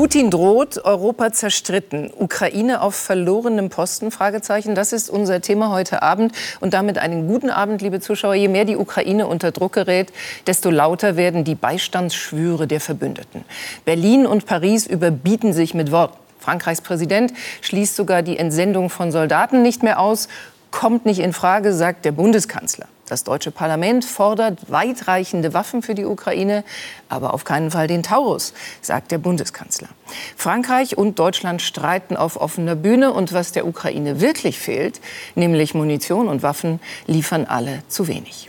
Putin droht, Europa zerstritten. Ukraine auf verlorenem Posten? Fragezeichen. Das ist unser Thema heute Abend. Und damit einen guten Abend, liebe Zuschauer. Je mehr die Ukraine unter Druck gerät, desto lauter werden die Beistandsschwüre der Verbündeten. Berlin und Paris überbieten sich mit Worten. Frankreichs Präsident schließt sogar die Entsendung von Soldaten nicht mehr aus. Kommt nicht in Frage, sagt der Bundeskanzler. Das deutsche Parlament fordert weitreichende Waffen für die Ukraine, aber auf keinen Fall den Taurus, sagt der Bundeskanzler. Frankreich und Deutschland streiten auf offener Bühne und was der Ukraine wirklich fehlt, nämlich Munition und Waffen, liefern alle zu wenig.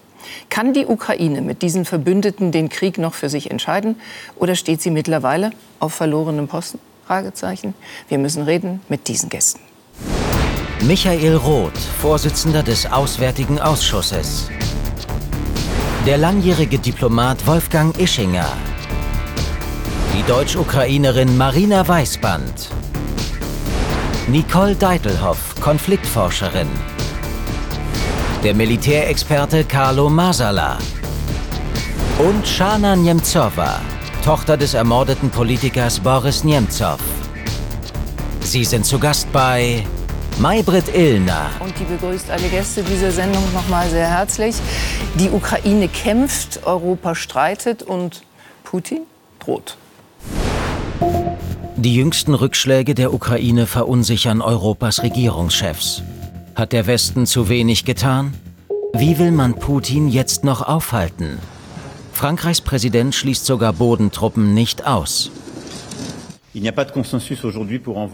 Kann die Ukraine mit diesen Verbündeten den Krieg noch für sich entscheiden oder steht sie mittlerweile auf verlorenem Posten? Wir müssen reden mit diesen Gästen. Michael Roth, Vorsitzender des Auswärtigen Ausschusses. Der langjährige Diplomat Wolfgang Ischinger. Die Deutsch-Ukrainerin Marina Weißband. Nicole Deitelhoff, Konfliktforscherin. Der Militärexperte Carlo Masala. Und Shana Nemtsova, Tochter des ermordeten Politikers Boris Nemtsov. Sie sind zu Gast bei Maybrit Illner. Und die begrüßt alle Gäste dieser Sendung noch mal sehr herzlich. Die Ukraine kämpft, Europa streitet und Putin droht. Die jüngsten Rückschläge der Ukraine verunsichern Europas Regierungschefs. Hat der Westen zu wenig getan? Wie will man Putin jetzt noch aufhalten? Frankreichs Präsident schließt sogar Bodentruppen nicht aus.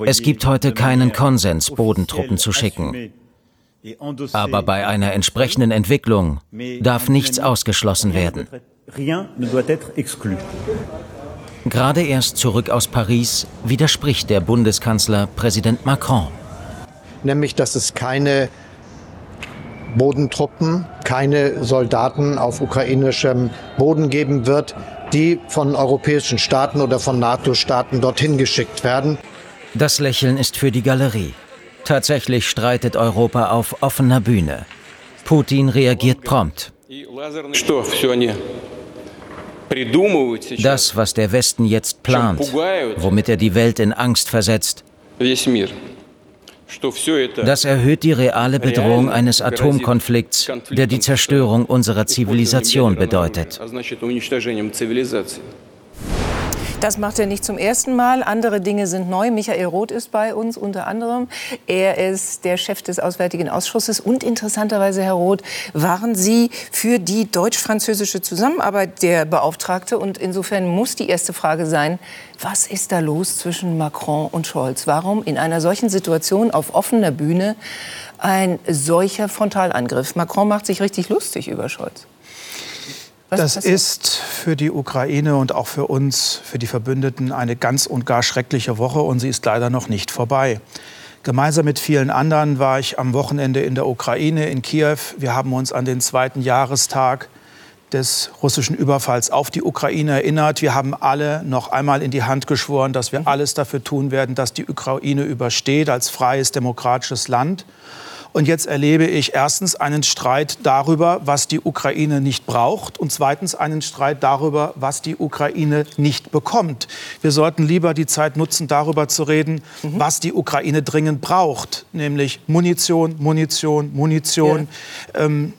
Es gibt heute keinen Konsens, Bodentruppen zu schicken. Aber bei einer entsprechenden Entwicklung darf nichts ausgeschlossen werden. Gerade erst zurück aus Paris widerspricht der Bundeskanzler Präsident Macron. Nämlich, dass es keine Bodentruppen, keine Soldaten auf ukrainischem Boden geben wird, die von europäischen Staaten oder von NATO-Staaten dorthin geschickt werden. Das Lächeln ist für die Galerie. Tatsächlich streitet Europa auf offener Bühne. Putin reagiert prompt. Das, was der Westen jetzt plant, womit er die Welt in Angst versetzt, das erhöht die reale Bedrohung eines Atomkonflikts, der die Zerstörung unserer Zivilisation bedeutet. Das macht er nicht zum ersten Mal. Andere Dinge sind neu. Michael Roth ist bei uns unter anderem. Er ist der Chef des Auswärtigen Ausschusses. Und interessanterweise, Herr Roth, waren Sie für die deutsch-französische Zusammenarbeit der Beauftragte. Und insofern muss die erste Frage sein, was ist da los zwischen Macron und Scholz? Warum in einer solchen Situation auf offener Bühne ein solcher Frontalangriff? Macron macht sich richtig lustig über Scholz. Was das passiert? ist für die Ukraine und auch für uns, für die Verbündeten, eine ganz und gar schreckliche Woche und sie ist leider noch nicht vorbei. Gemeinsam mit vielen anderen war ich am Wochenende in der Ukraine, in Kiew. Wir haben uns an den zweiten Jahrestag des russischen Überfalls auf die Ukraine erinnert. Wir haben alle noch einmal in die Hand geschworen, dass wir mhm. alles dafür tun werden, dass die Ukraine übersteht als freies, demokratisches Land. Und jetzt erlebe ich erstens einen Streit darüber, was die Ukraine nicht braucht und zweitens einen Streit darüber, was die Ukraine nicht bekommt. Wir sollten lieber die Zeit nutzen, darüber zu reden, mhm. was die Ukraine dringend braucht, nämlich Munition, Munition, Munition. Ja. Ähm,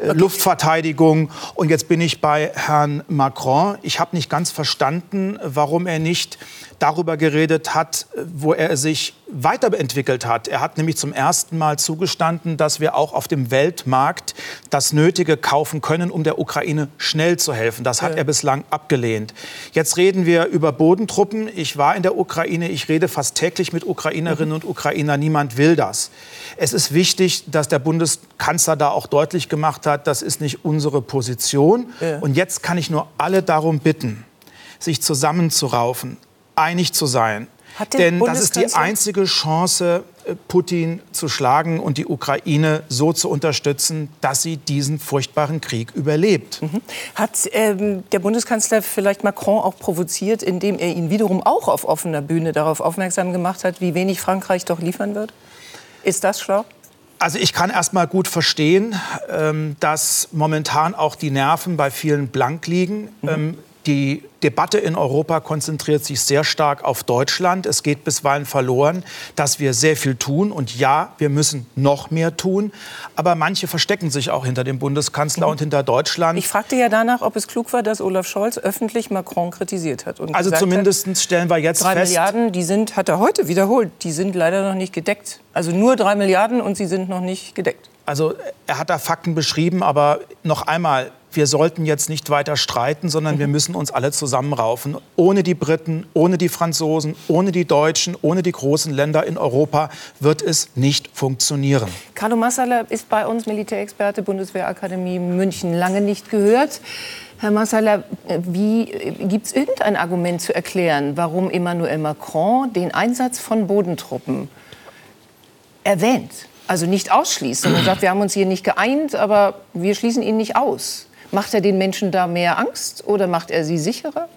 Okay. Luftverteidigung. Und jetzt bin ich bei Herrn Macron. Ich habe nicht ganz verstanden, warum er nicht darüber geredet hat, wo er sich weiterentwickelt hat. Er hat nämlich zum ersten Mal zugestanden, dass wir auch auf dem Weltmarkt das Nötige kaufen können, um der Ukraine schnell zu helfen. Das hat ja. er bislang abgelehnt. Jetzt reden wir über Bodentruppen. Ich war in der Ukraine. Ich rede fast täglich mit Ukrainerinnen und Ukrainern. Niemand will das. Es ist wichtig, dass der Bundeskanzler da auch deutlich gemacht hat, das ist nicht unsere Position. Ja. Und jetzt kann ich nur alle darum bitten, sich zusammenzuraufen, einig zu sein. Denn das ist die einzige Chance, äh, Putin zu schlagen und die Ukraine so zu unterstützen, dass sie diesen furchtbaren Krieg überlebt. Mhm. Hat ähm, der Bundeskanzler vielleicht Macron auch provoziert, indem er ihn wiederum auch auf offener Bühne darauf aufmerksam gemacht hat, wie wenig Frankreich doch liefern wird? Ist das schlau? Also ich kann erst mal gut verstehen, ähm, dass momentan auch die Nerven bei vielen blank liegen. Mhm. Ähm, die Debatte in Europa konzentriert sich sehr stark auf Deutschland. Es geht bisweilen verloren, dass wir sehr viel tun. Und ja, wir müssen noch mehr tun. Aber manche verstecken sich auch hinter dem Bundeskanzler mhm. und hinter Deutschland. Ich fragte ja danach, ob es klug war, dass Olaf Scholz öffentlich Macron kritisiert hat. also zumindest hat, stellen wir jetzt drei fest. Drei Milliarden, die sind, hat er heute wiederholt, die sind leider noch nicht gedeckt. Also nur drei Milliarden und sie sind noch nicht gedeckt. Also er hat da Fakten beschrieben, aber noch einmal, wir sollten jetzt nicht weiter streiten, sondern wir müssen uns alle zusammenraufen. Ohne die Briten, ohne die Franzosen, ohne die Deutschen, ohne die großen Länder in Europa wird es nicht funktionieren. Carlo Massala ist bei uns Militärexperte Bundeswehrakademie München lange nicht gehört. Herr Massala, gibt es irgendein Argument zu erklären, warum Emmanuel Macron den Einsatz von Bodentruppen erwähnt? Also nicht ausschließt, sondern sagt, wir haben uns hier nicht geeint, aber wir schließen ihn nicht aus. Macht er den Menschen da mehr Angst oder macht er sie sicherer?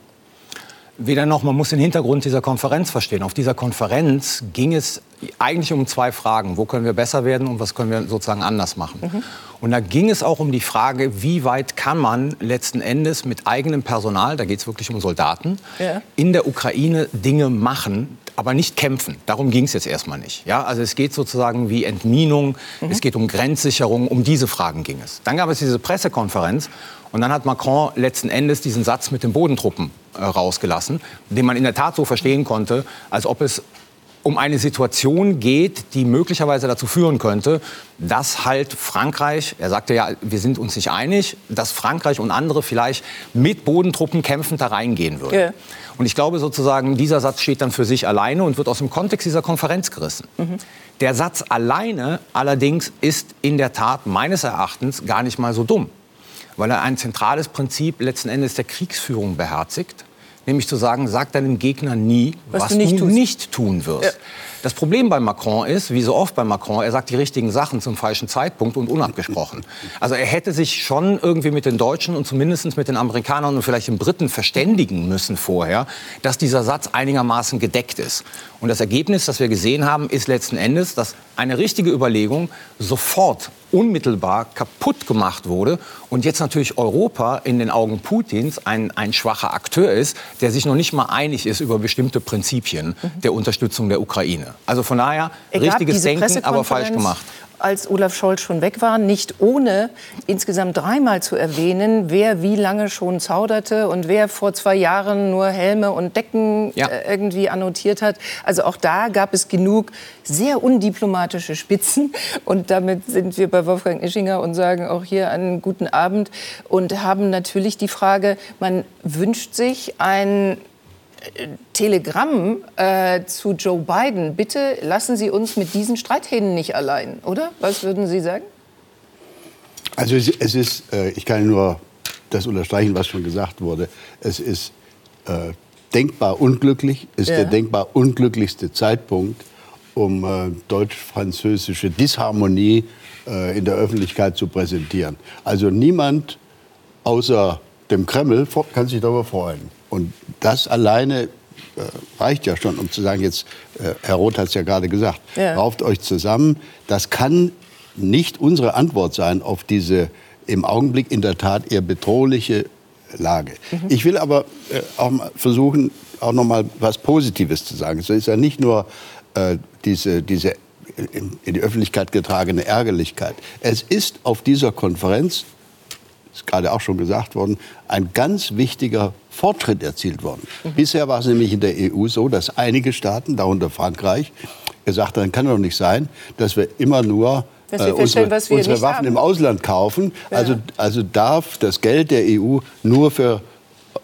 Weder noch, man muss den Hintergrund dieser Konferenz verstehen. Auf dieser Konferenz ging es eigentlich um zwei Fragen. Wo können wir besser werden und was können wir sozusagen anders machen? Mhm. Und da ging es auch um die Frage, wie weit kann man letzten Endes mit eigenem Personal, da geht es wirklich um Soldaten, ja. in der Ukraine Dinge machen, aber nicht kämpfen. Darum ging es jetzt erstmal nicht. Ja, also es geht sozusagen wie Entminung, mhm. es geht um Grenzsicherung, um diese Fragen ging es. Dann gab es diese Pressekonferenz und dann hat Macron letzten Endes diesen Satz mit den Bodentruppen rausgelassen, den man in der Tat so verstehen konnte, als ob es um eine Situation geht, die möglicherweise dazu führen könnte, dass halt Frankreich, er sagte ja, wir sind uns nicht einig, dass Frankreich und andere vielleicht mit Bodentruppen kämpfend da reingehen würden. Yeah. Und ich glaube sozusagen, dieser Satz steht dann für sich alleine und wird aus dem Kontext dieser Konferenz gerissen. Mhm. Der Satz alleine allerdings ist in der Tat meines Erachtens gar nicht mal so dumm, weil er ein zentrales Prinzip letzten Endes der Kriegsführung beherzigt nämlich zu sagen, sag deinem Gegner nie, was, was du, nicht, du nicht, tun wirst. Ja. Das Problem bei Macron ist, wie so oft bei Macron, er sagt die richtigen Sachen zum falschen Zeitpunkt und unabgesprochen. Also er hätte sich schon irgendwie mit den Deutschen und zumindest mit den Amerikanern und vielleicht den Briten verständigen müssen vorher, dass dieser Satz einigermaßen gedeckt ist. Und das Ergebnis, das wir gesehen haben, ist letzten Endes, dass eine richtige Überlegung sofort unmittelbar kaputt gemacht wurde und jetzt natürlich Europa in den Augen Putins ein, ein schwacher Akteur ist, der sich noch nicht mal einig ist über bestimmte Prinzipien mhm. der Unterstützung der Ukraine. Also von daher richtiges Denken, aber falsch gemacht als Olaf Scholz schon weg war, nicht ohne insgesamt dreimal zu erwähnen, wer wie lange schon zauderte und wer vor zwei Jahren nur Helme und Decken ja. äh, irgendwie annotiert hat. Also auch da gab es genug sehr undiplomatische Spitzen. Und damit sind wir bei Wolfgang Ischinger und sagen auch hier einen guten Abend und haben natürlich die Frage, man wünscht sich ein Telegramm äh, zu Joe Biden. Bitte lassen Sie uns mit diesen Streithähnen nicht allein, oder? Was würden Sie sagen? Also es, es ist, äh, ich kann nur das unterstreichen, was schon gesagt wurde. Es ist äh, denkbar unglücklich, ist ja. der denkbar unglücklichste Zeitpunkt, um äh, deutsch-französische Disharmonie äh, in der Öffentlichkeit zu präsentieren. Also niemand außer dem Kreml kann sich darüber freuen. Und das alleine äh, reicht ja schon, um zu sagen, jetzt, äh, Herr Roth hat es ja gerade gesagt, ja. rauft euch zusammen. Das kann nicht unsere Antwort sein auf diese im Augenblick in der Tat eher bedrohliche Lage. Mhm. Ich will aber äh, auch versuchen, auch noch mal was Positives zu sagen. Es ist ja nicht nur äh, diese, diese in die Öffentlichkeit getragene Ärgerlichkeit. Es ist auf dieser Konferenz ist gerade auch schon gesagt worden, ein ganz wichtiger Fortschritt erzielt worden. Mhm. Bisher war es nämlich in der EU so, dass einige Staaten, darunter Frankreich, gesagt haben, kann doch nicht sein, dass wir immer nur äh, unsere, unsere Waffen haben. im Ausland kaufen. Ja. Also, also darf das Geld der EU nur für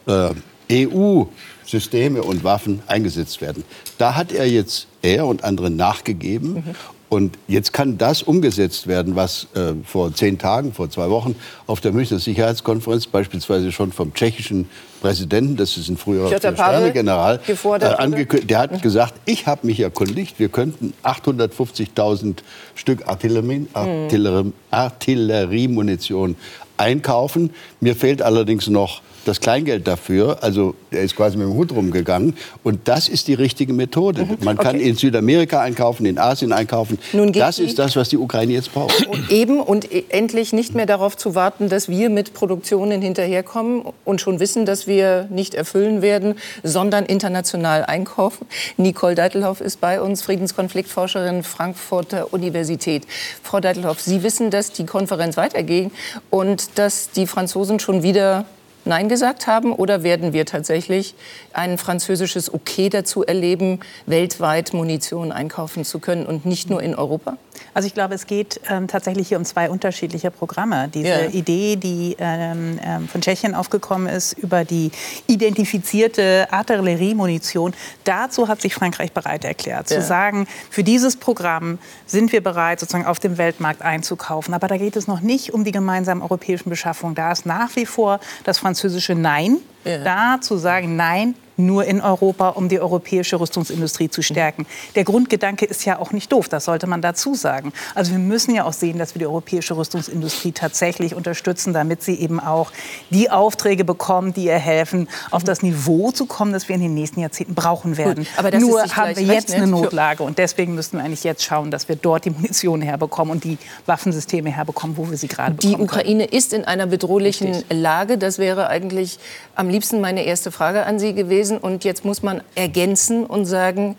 äh, EU-Systeme und Waffen eingesetzt werden. Da hat er jetzt, er und andere nachgegeben mhm. Und jetzt kann das umgesetzt werden, was äh, vor zehn Tagen, vor zwei Wochen auf der Münchner Sicherheitskonferenz beispielsweise schon vom tschechischen Präsidenten, das ist ein früherer Sterne-General, äh, angekündigt. Der hat gesagt, ich habe mich erkundigt, wir könnten 850.000 Stück Artillerie, Artillerie, Artilleriemunition einkaufen. Mir fehlt allerdings noch das Kleingeld dafür. Also er ist quasi mit dem Hut rumgegangen. Und das ist die richtige Methode. Mhm. Man kann okay. in Südamerika einkaufen, in Asien einkaufen. Das ist das, was die Ukraine jetzt braucht. Und eben und e- endlich nicht mehr darauf zu warten, dass wir mit Produktionen hinterherkommen und schon wissen, dass wir nicht erfüllen werden, sondern international einkaufen. Nicole Deitelhoff ist bei uns, Friedenskonfliktforscherin Frankfurter Universität. Frau Deitelhoff, Sie wissen, dass die Konferenz weiterging und dass die Franzosen schon wieder Nein gesagt haben? Oder werden wir tatsächlich ein französisches Okay dazu erleben, weltweit Munition einkaufen zu können und nicht nur in Europa? Also ich glaube, es geht ähm, tatsächlich hier um zwei unterschiedliche Programme. Diese yeah. Idee, die ähm, ähm, von Tschechien aufgekommen ist über die identifizierte Artilleriemunition, dazu hat sich Frankreich bereit erklärt, yeah. zu sagen, für dieses Programm sind wir bereit, sozusagen auf dem Weltmarkt einzukaufen. Aber da geht es noch nicht um die gemeinsamen europäischen Beschaffungen. Da ist nach wie vor das französische Nein yeah. da, zu sagen, nein, nur in Europa, um die europäische Rüstungsindustrie zu stärken. Der Grundgedanke ist ja auch nicht doof, das sollte man dazu sagen. Also wir müssen ja auch sehen, dass wir die europäische Rüstungsindustrie tatsächlich unterstützen, damit sie eben auch die Aufträge bekommt, die ihr helfen, auf das Niveau zu kommen, das wir in den nächsten Jahrzehnten brauchen werden. Gut, aber Nur haben wir jetzt eine Notlage und deswegen müssen wir eigentlich jetzt schauen, dass wir dort die Munition herbekommen und die Waffensysteme herbekommen, wo wir sie gerade bekommen. Die Ukraine können. ist in einer bedrohlichen Richtig. Lage. Das wäre eigentlich am liebsten meine erste Frage an Sie gewesen. Und jetzt muss man ergänzen und sagen,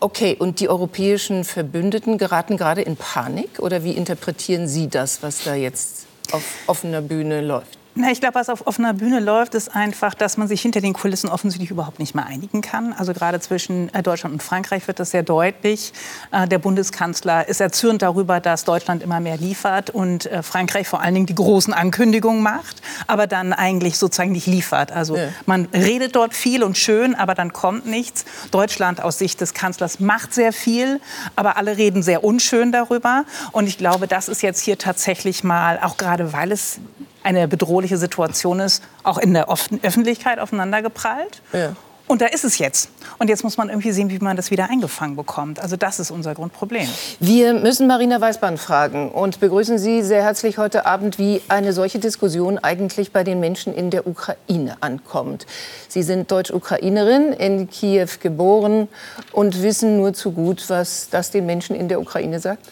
okay, und die europäischen Verbündeten geraten gerade in Panik? Oder wie interpretieren Sie das, was da jetzt auf offener Bühne läuft? Na, ich glaube, was auf offener Bühne läuft, ist einfach, dass man sich hinter den Kulissen offensichtlich überhaupt nicht mehr einigen kann. Also gerade zwischen äh, Deutschland und Frankreich wird das sehr deutlich. Äh, der Bundeskanzler ist erzürnt darüber, dass Deutschland immer mehr liefert und äh, Frankreich vor allen Dingen die großen Ankündigungen macht, aber dann eigentlich sozusagen nicht liefert. Also ja. man redet dort viel und schön, aber dann kommt nichts. Deutschland aus Sicht des Kanzlers macht sehr viel, aber alle reden sehr unschön darüber. Und ich glaube, das ist jetzt hier tatsächlich mal, auch gerade weil es eine bedrohliche Situation ist, auch in der Öffentlichkeit aufeinandergeprallt. Ja. Und da ist es jetzt. Und jetzt muss man irgendwie sehen, wie man das wieder eingefangen bekommt. Also das ist unser Grundproblem. Wir müssen Marina Weißbahn fragen und begrüßen Sie sehr herzlich heute Abend, wie eine solche Diskussion eigentlich bei den Menschen in der Ukraine ankommt. Sie sind Deutsch-Ukrainerin, in Kiew geboren und wissen nur zu gut, was das den Menschen in der Ukraine sagt.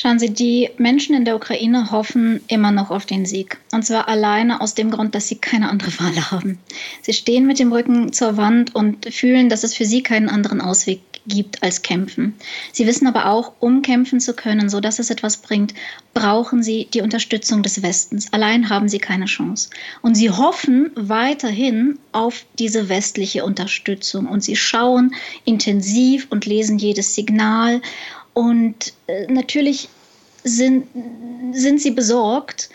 Schauen Sie, die Menschen in der Ukraine hoffen immer noch auf den Sieg. Und zwar alleine aus dem Grund, dass sie keine andere Wahl haben. Sie stehen mit dem Rücken zur Wand und fühlen, dass es für sie keinen anderen Ausweg gibt als kämpfen. Sie wissen aber auch, um kämpfen zu können, so dass es etwas bringt, brauchen sie die Unterstützung des Westens. Allein haben sie keine Chance. Und sie hoffen weiterhin auf diese westliche Unterstützung. Und sie schauen intensiv und lesen jedes Signal und äh, natürlich sind, sind sie besorgt.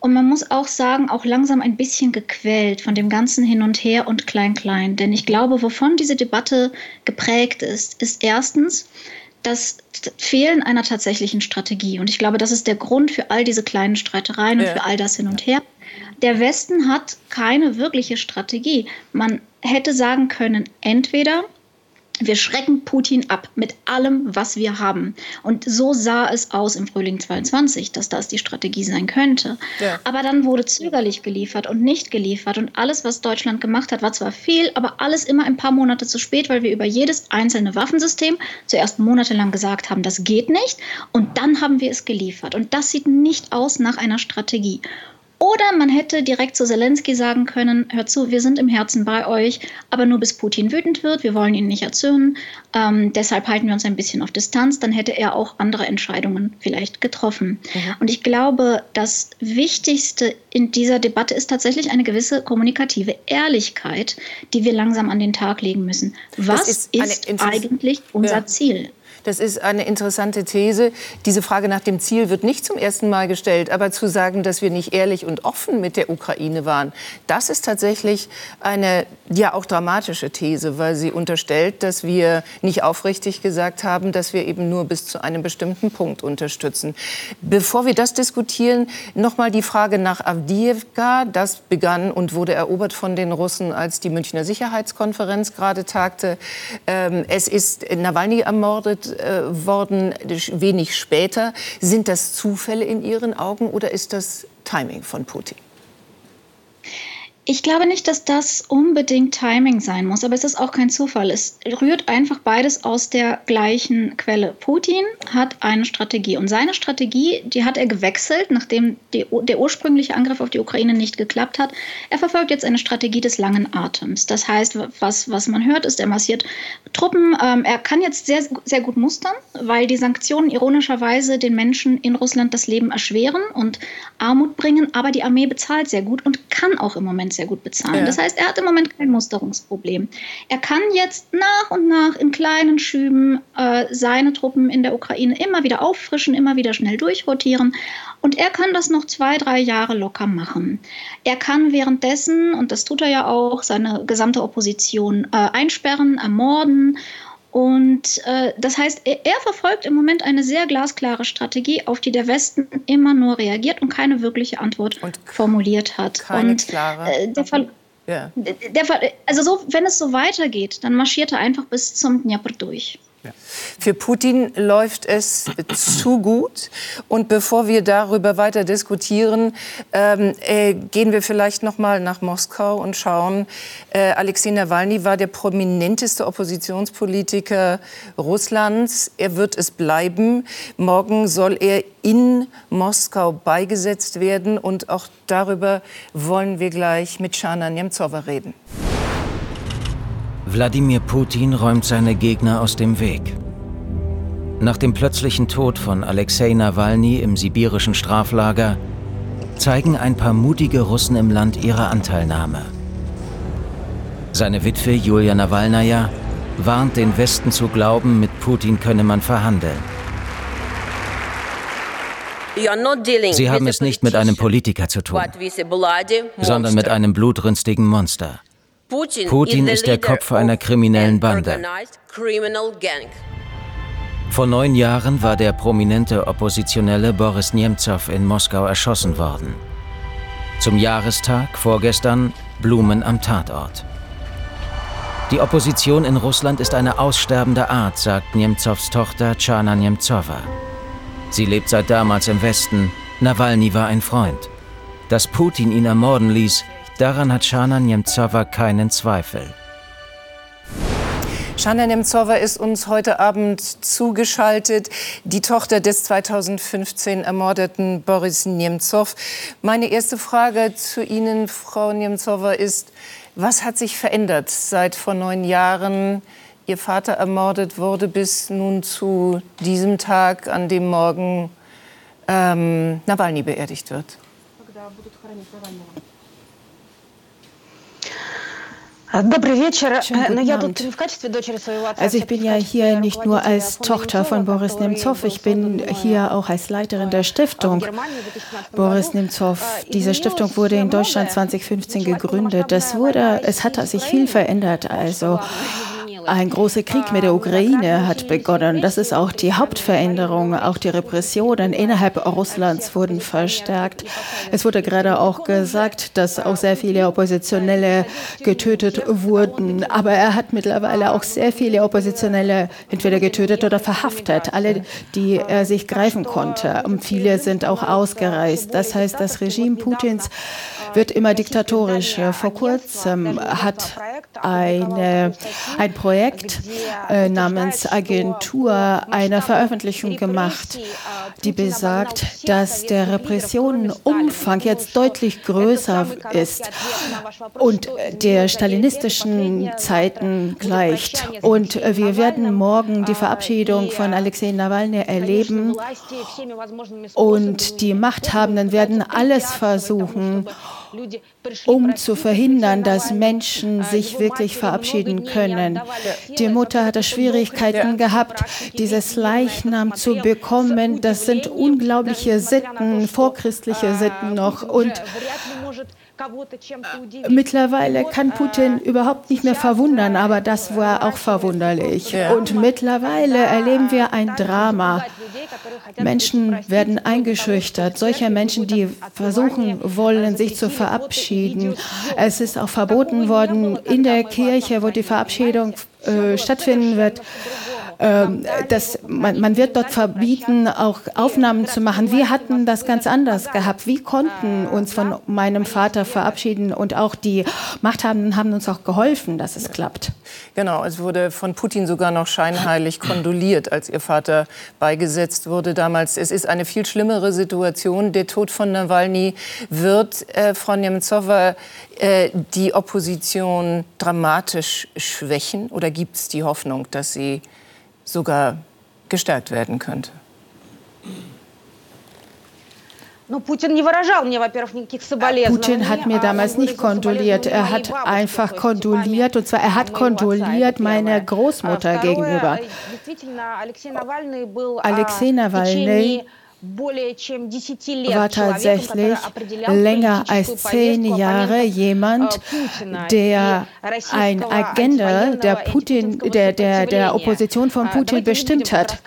Und man muss auch sagen, auch langsam ein bisschen gequält von dem ganzen Hin und Her und Klein-Klein. Denn ich glaube, wovon diese Debatte geprägt ist, ist erstens das Fehlen einer tatsächlichen Strategie. Und ich glaube, das ist der Grund für all diese kleinen Streitereien ja. und für all das Hin und Her. Der Westen hat keine wirkliche Strategie. Man hätte sagen können, entweder wir schrecken Putin ab mit allem, was wir haben. Und so sah es aus im Frühling 22, dass das die Strategie sein könnte. Ja. Aber dann wurde zögerlich geliefert und nicht geliefert. Und alles, was Deutschland gemacht hat, war zwar viel, aber alles immer ein paar Monate zu spät, weil wir über jedes einzelne Waffensystem zuerst monatelang gesagt haben, das geht nicht. Und dann haben wir es geliefert. Und das sieht nicht aus nach einer Strategie. Oder man hätte direkt zu Zelensky sagen können, hört zu, wir sind im Herzen bei euch, aber nur bis Putin wütend wird, wir wollen ihn nicht erzürnen, ähm, deshalb halten wir uns ein bisschen auf Distanz, dann hätte er auch andere Entscheidungen vielleicht getroffen. Mhm. Und ich glaube, das Wichtigste in dieser Debatte ist tatsächlich eine gewisse kommunikative Ehrlichkeit, die wir langsam an den Tag legen müssen. Was ist, ist eigentlich unser ja. Ziel? Das ist eine interessante These. Diese Frage nach dem Ziel wird nicht zum ersten Mal gestellt. Aber zu sagen, dass wir nicht ehrlich und offen mit der Ukraine waren, das ist tatsächlich eine ja auch dramatische These, weil sie unterstellt, dass wir nicht aufrichtig gesagt haben, dass wir eben nur bis zu einem bestimmten Punkt unterstützen. Bevor wir das diskutieren, noch mal die Frage nach Avdiivka. Das begann und wurde erobert von den Russen, als die Münchner Sicherheitskonferenz gerade tagte. Ähm, es ist Nawalny ermordet äh, worden, wenig später. Sind das Zufälle in Ihren Augen oder ist das Timing von Putin? Ich glaube nicht, dass das unbedingt Timing sein muss, aber es ist auch kein Zufall. Es rührt einfach beides aus der gleichen Quelle. Putin hat eine Strategie und seine Strategie, die hat er gewechselt, nachdem die, der ursprüngliche Angriff auf die Ukraine nicht geklappt hat. Er verfolgt jetzt eine Strategie des langen Atems. Das heißt, was, was man hört, ist, er massiert Truppen. Ähm, er kann jetzt sehr, sehr gut mustern, weil die Sanktionen ironischerweise den Menschen in Russland das Leben erschweren und Armut bringen, aber die Armee bezahlt sehr gut und kann auch im Moment sehr gut bezahlen. Ja. Das heißt, er hat im Moment kein Musterungsproblem. Er kann jetzt nach und nach in kleinen Schüben äh, seine Truppen in der Ukraine immer wieder auffrischen, immer wieder schnell durchrotieren. Und er kann das noch zwei, drei Jahre locker machen. Er kann währenddessen, und das tut er ja auch, seine gesamte Opposition äh, einsperren, ermorden und äh, das heißt, er, er, verfolgt im Moment eine sehr glasklare Strategie, auf die der Westen immer nur reagiert und keine wirkliche Antwort und formuliert hat. Keine und klare. Äh, der ja. der Fall, also so, wenn es so weitergeht, dann marschiert er einfach bis zum Dnipro durch. Für Putin läuft es zu gut. Und bevor wir darüber weiter diskutieren, ähm, äh, gehen wir vielleicht noch mal nach Moskau und schauen. Äh, Alexei Nawalny war der prominenteste Oppositionspolitiker Russlands. Er wird es bleiben. Morgen soll er in Moskau beigesetzt werden. Und auch darüber wollen wir gleich mit Shana Nemtsova reden. Wladimir Putin räumt seine Gegner aus dem Weg. Nach dem plötzlichen Tod von Alexei Nawalny im sibirischen Straflager zeigen ein paar mutige Russen im Land ihre Anteilnahme. Seine Witwe Julia Nawalnaja warnt den Westen zu glauben, mit Putin könne man verhandeln. Sie haben es nicht mit einem Politiker zu tun, sondern mit einem blutrünstigen Monster. Putin ist der Kopf einer kriminellen Bande. Vor neun Jahren war der prominente Oppositionelle Boris Nemtsov in Moskau erschossen worden. Zum Jahrestag vorgestern Blumen am Tatort. Die Opposition in Russland ist eine aussterbende Art, sagt Nemtsovs Tochter Tschana Nemtsova. Sie lebt seit damals im Westen. Nawalny war ein Freund. Dass Putin ihn ermorden ließ, Daran hat Shana Nemtsova keinen Zweifel. Shana Nemtsova ist uns heute Abend zugeschaltet, die Tochter des 2015 ermordeten Boris Nemtsov. Meine erste Frage zu Ihnen, Frau Nemtsova, ist, was hat sich verändert seit vor neun Jahren Ihr Vater ermordet wurde bis nun zu diesem Tag, an dem morgen ähm, Nawalny beerdigt wird? Also ich bin ja hier nicht nur als Tochter von Boris Nemtsov, ich bin hier auch als Leiterin der Stiftung Boris Nemtsov. Diese Stiftung wurde in Deutschland 2015 gegründet. Das wurde, es hat sich viel verändert. Also ein großer Krieg mit der Ukraine hat begonnen. Das ist auch die Hauptveränderung. Auch die Repressionen innerhalb Russlands wurden verstärkt. Es wurde gerade auch gesagt, dass auch sehr viele Oppositionelle getötet wurden. Aber er hat mittlerweile auch sehr viele Oppositionelle entweder getötet oder verhaftet. Alle, die er sich greifen konnte. Und viele sind auch ausgereist. Das heißt, das Regime Putins wird immer diktatorischer. Vor kurzem hat eine, ein Projekt äh, namens Agentur eine Veröffentlichung gemacht, die besagt, dass der Repressionenumfang jetzt deutlich größer ist und der stalinistischen Zeiten gleicht. Und wir werden morgen die Verabschiedung von Alexei Nawalny erleben und die Machthabenden werden alles versuchen, um zu verhindern, dass Menschen sich wirklich verabschieden können. Die Mutter hatte Schwierigkeiten gehabt, dieses Leichnam zu bekommen. Das sind unglaubliche Sitten, vorchristliche Sitten noch. Und Mittlerweile kann Putin überhaupt nicht mehr verwundern, aber das war auch verwunderlich. Und mittlerweile erleben wir ein Drama. Menschen werden eingeschüchtert. Solche Menschen, die versuchen wollen, sich zu verabschieden. Es ist auch verboten worden in der Kirche, wo die Verabschiedung äh, stattfinden wird das, man, man wird dort verbieten, auch Aufnahmen zu machen. Wir hatten das ganz anders gehabt. Wir konnten uns von meinem Vater verabschieden und auch die Machthabenden haben uns auch geholfen, dass es klappt. Genau, es wurde von Putin sogar noch scheinheilig kondoliert, als ihr Vater beigesetzt wurde damals. Es ist eine viel schlimmere Situation. Der Tod von Nawalny wird, äh, Frau Nemtsova, äh, die Opposition dramatisch schwächen? Oder gibt es die Hoffnung, dass sie sogar gestärkt werden könnte? Putin hat mir damals nicht kondoliert. Er hat einfach kondoliert. Und zwar, er hat kondoliert meiner Großmutter gegenüber. Alexei Nawalny war tatsächlich länger als zehn Jahre jemand, der ein Agenda der, Putin, der, der, der Opposition von Putin bestimmt hat.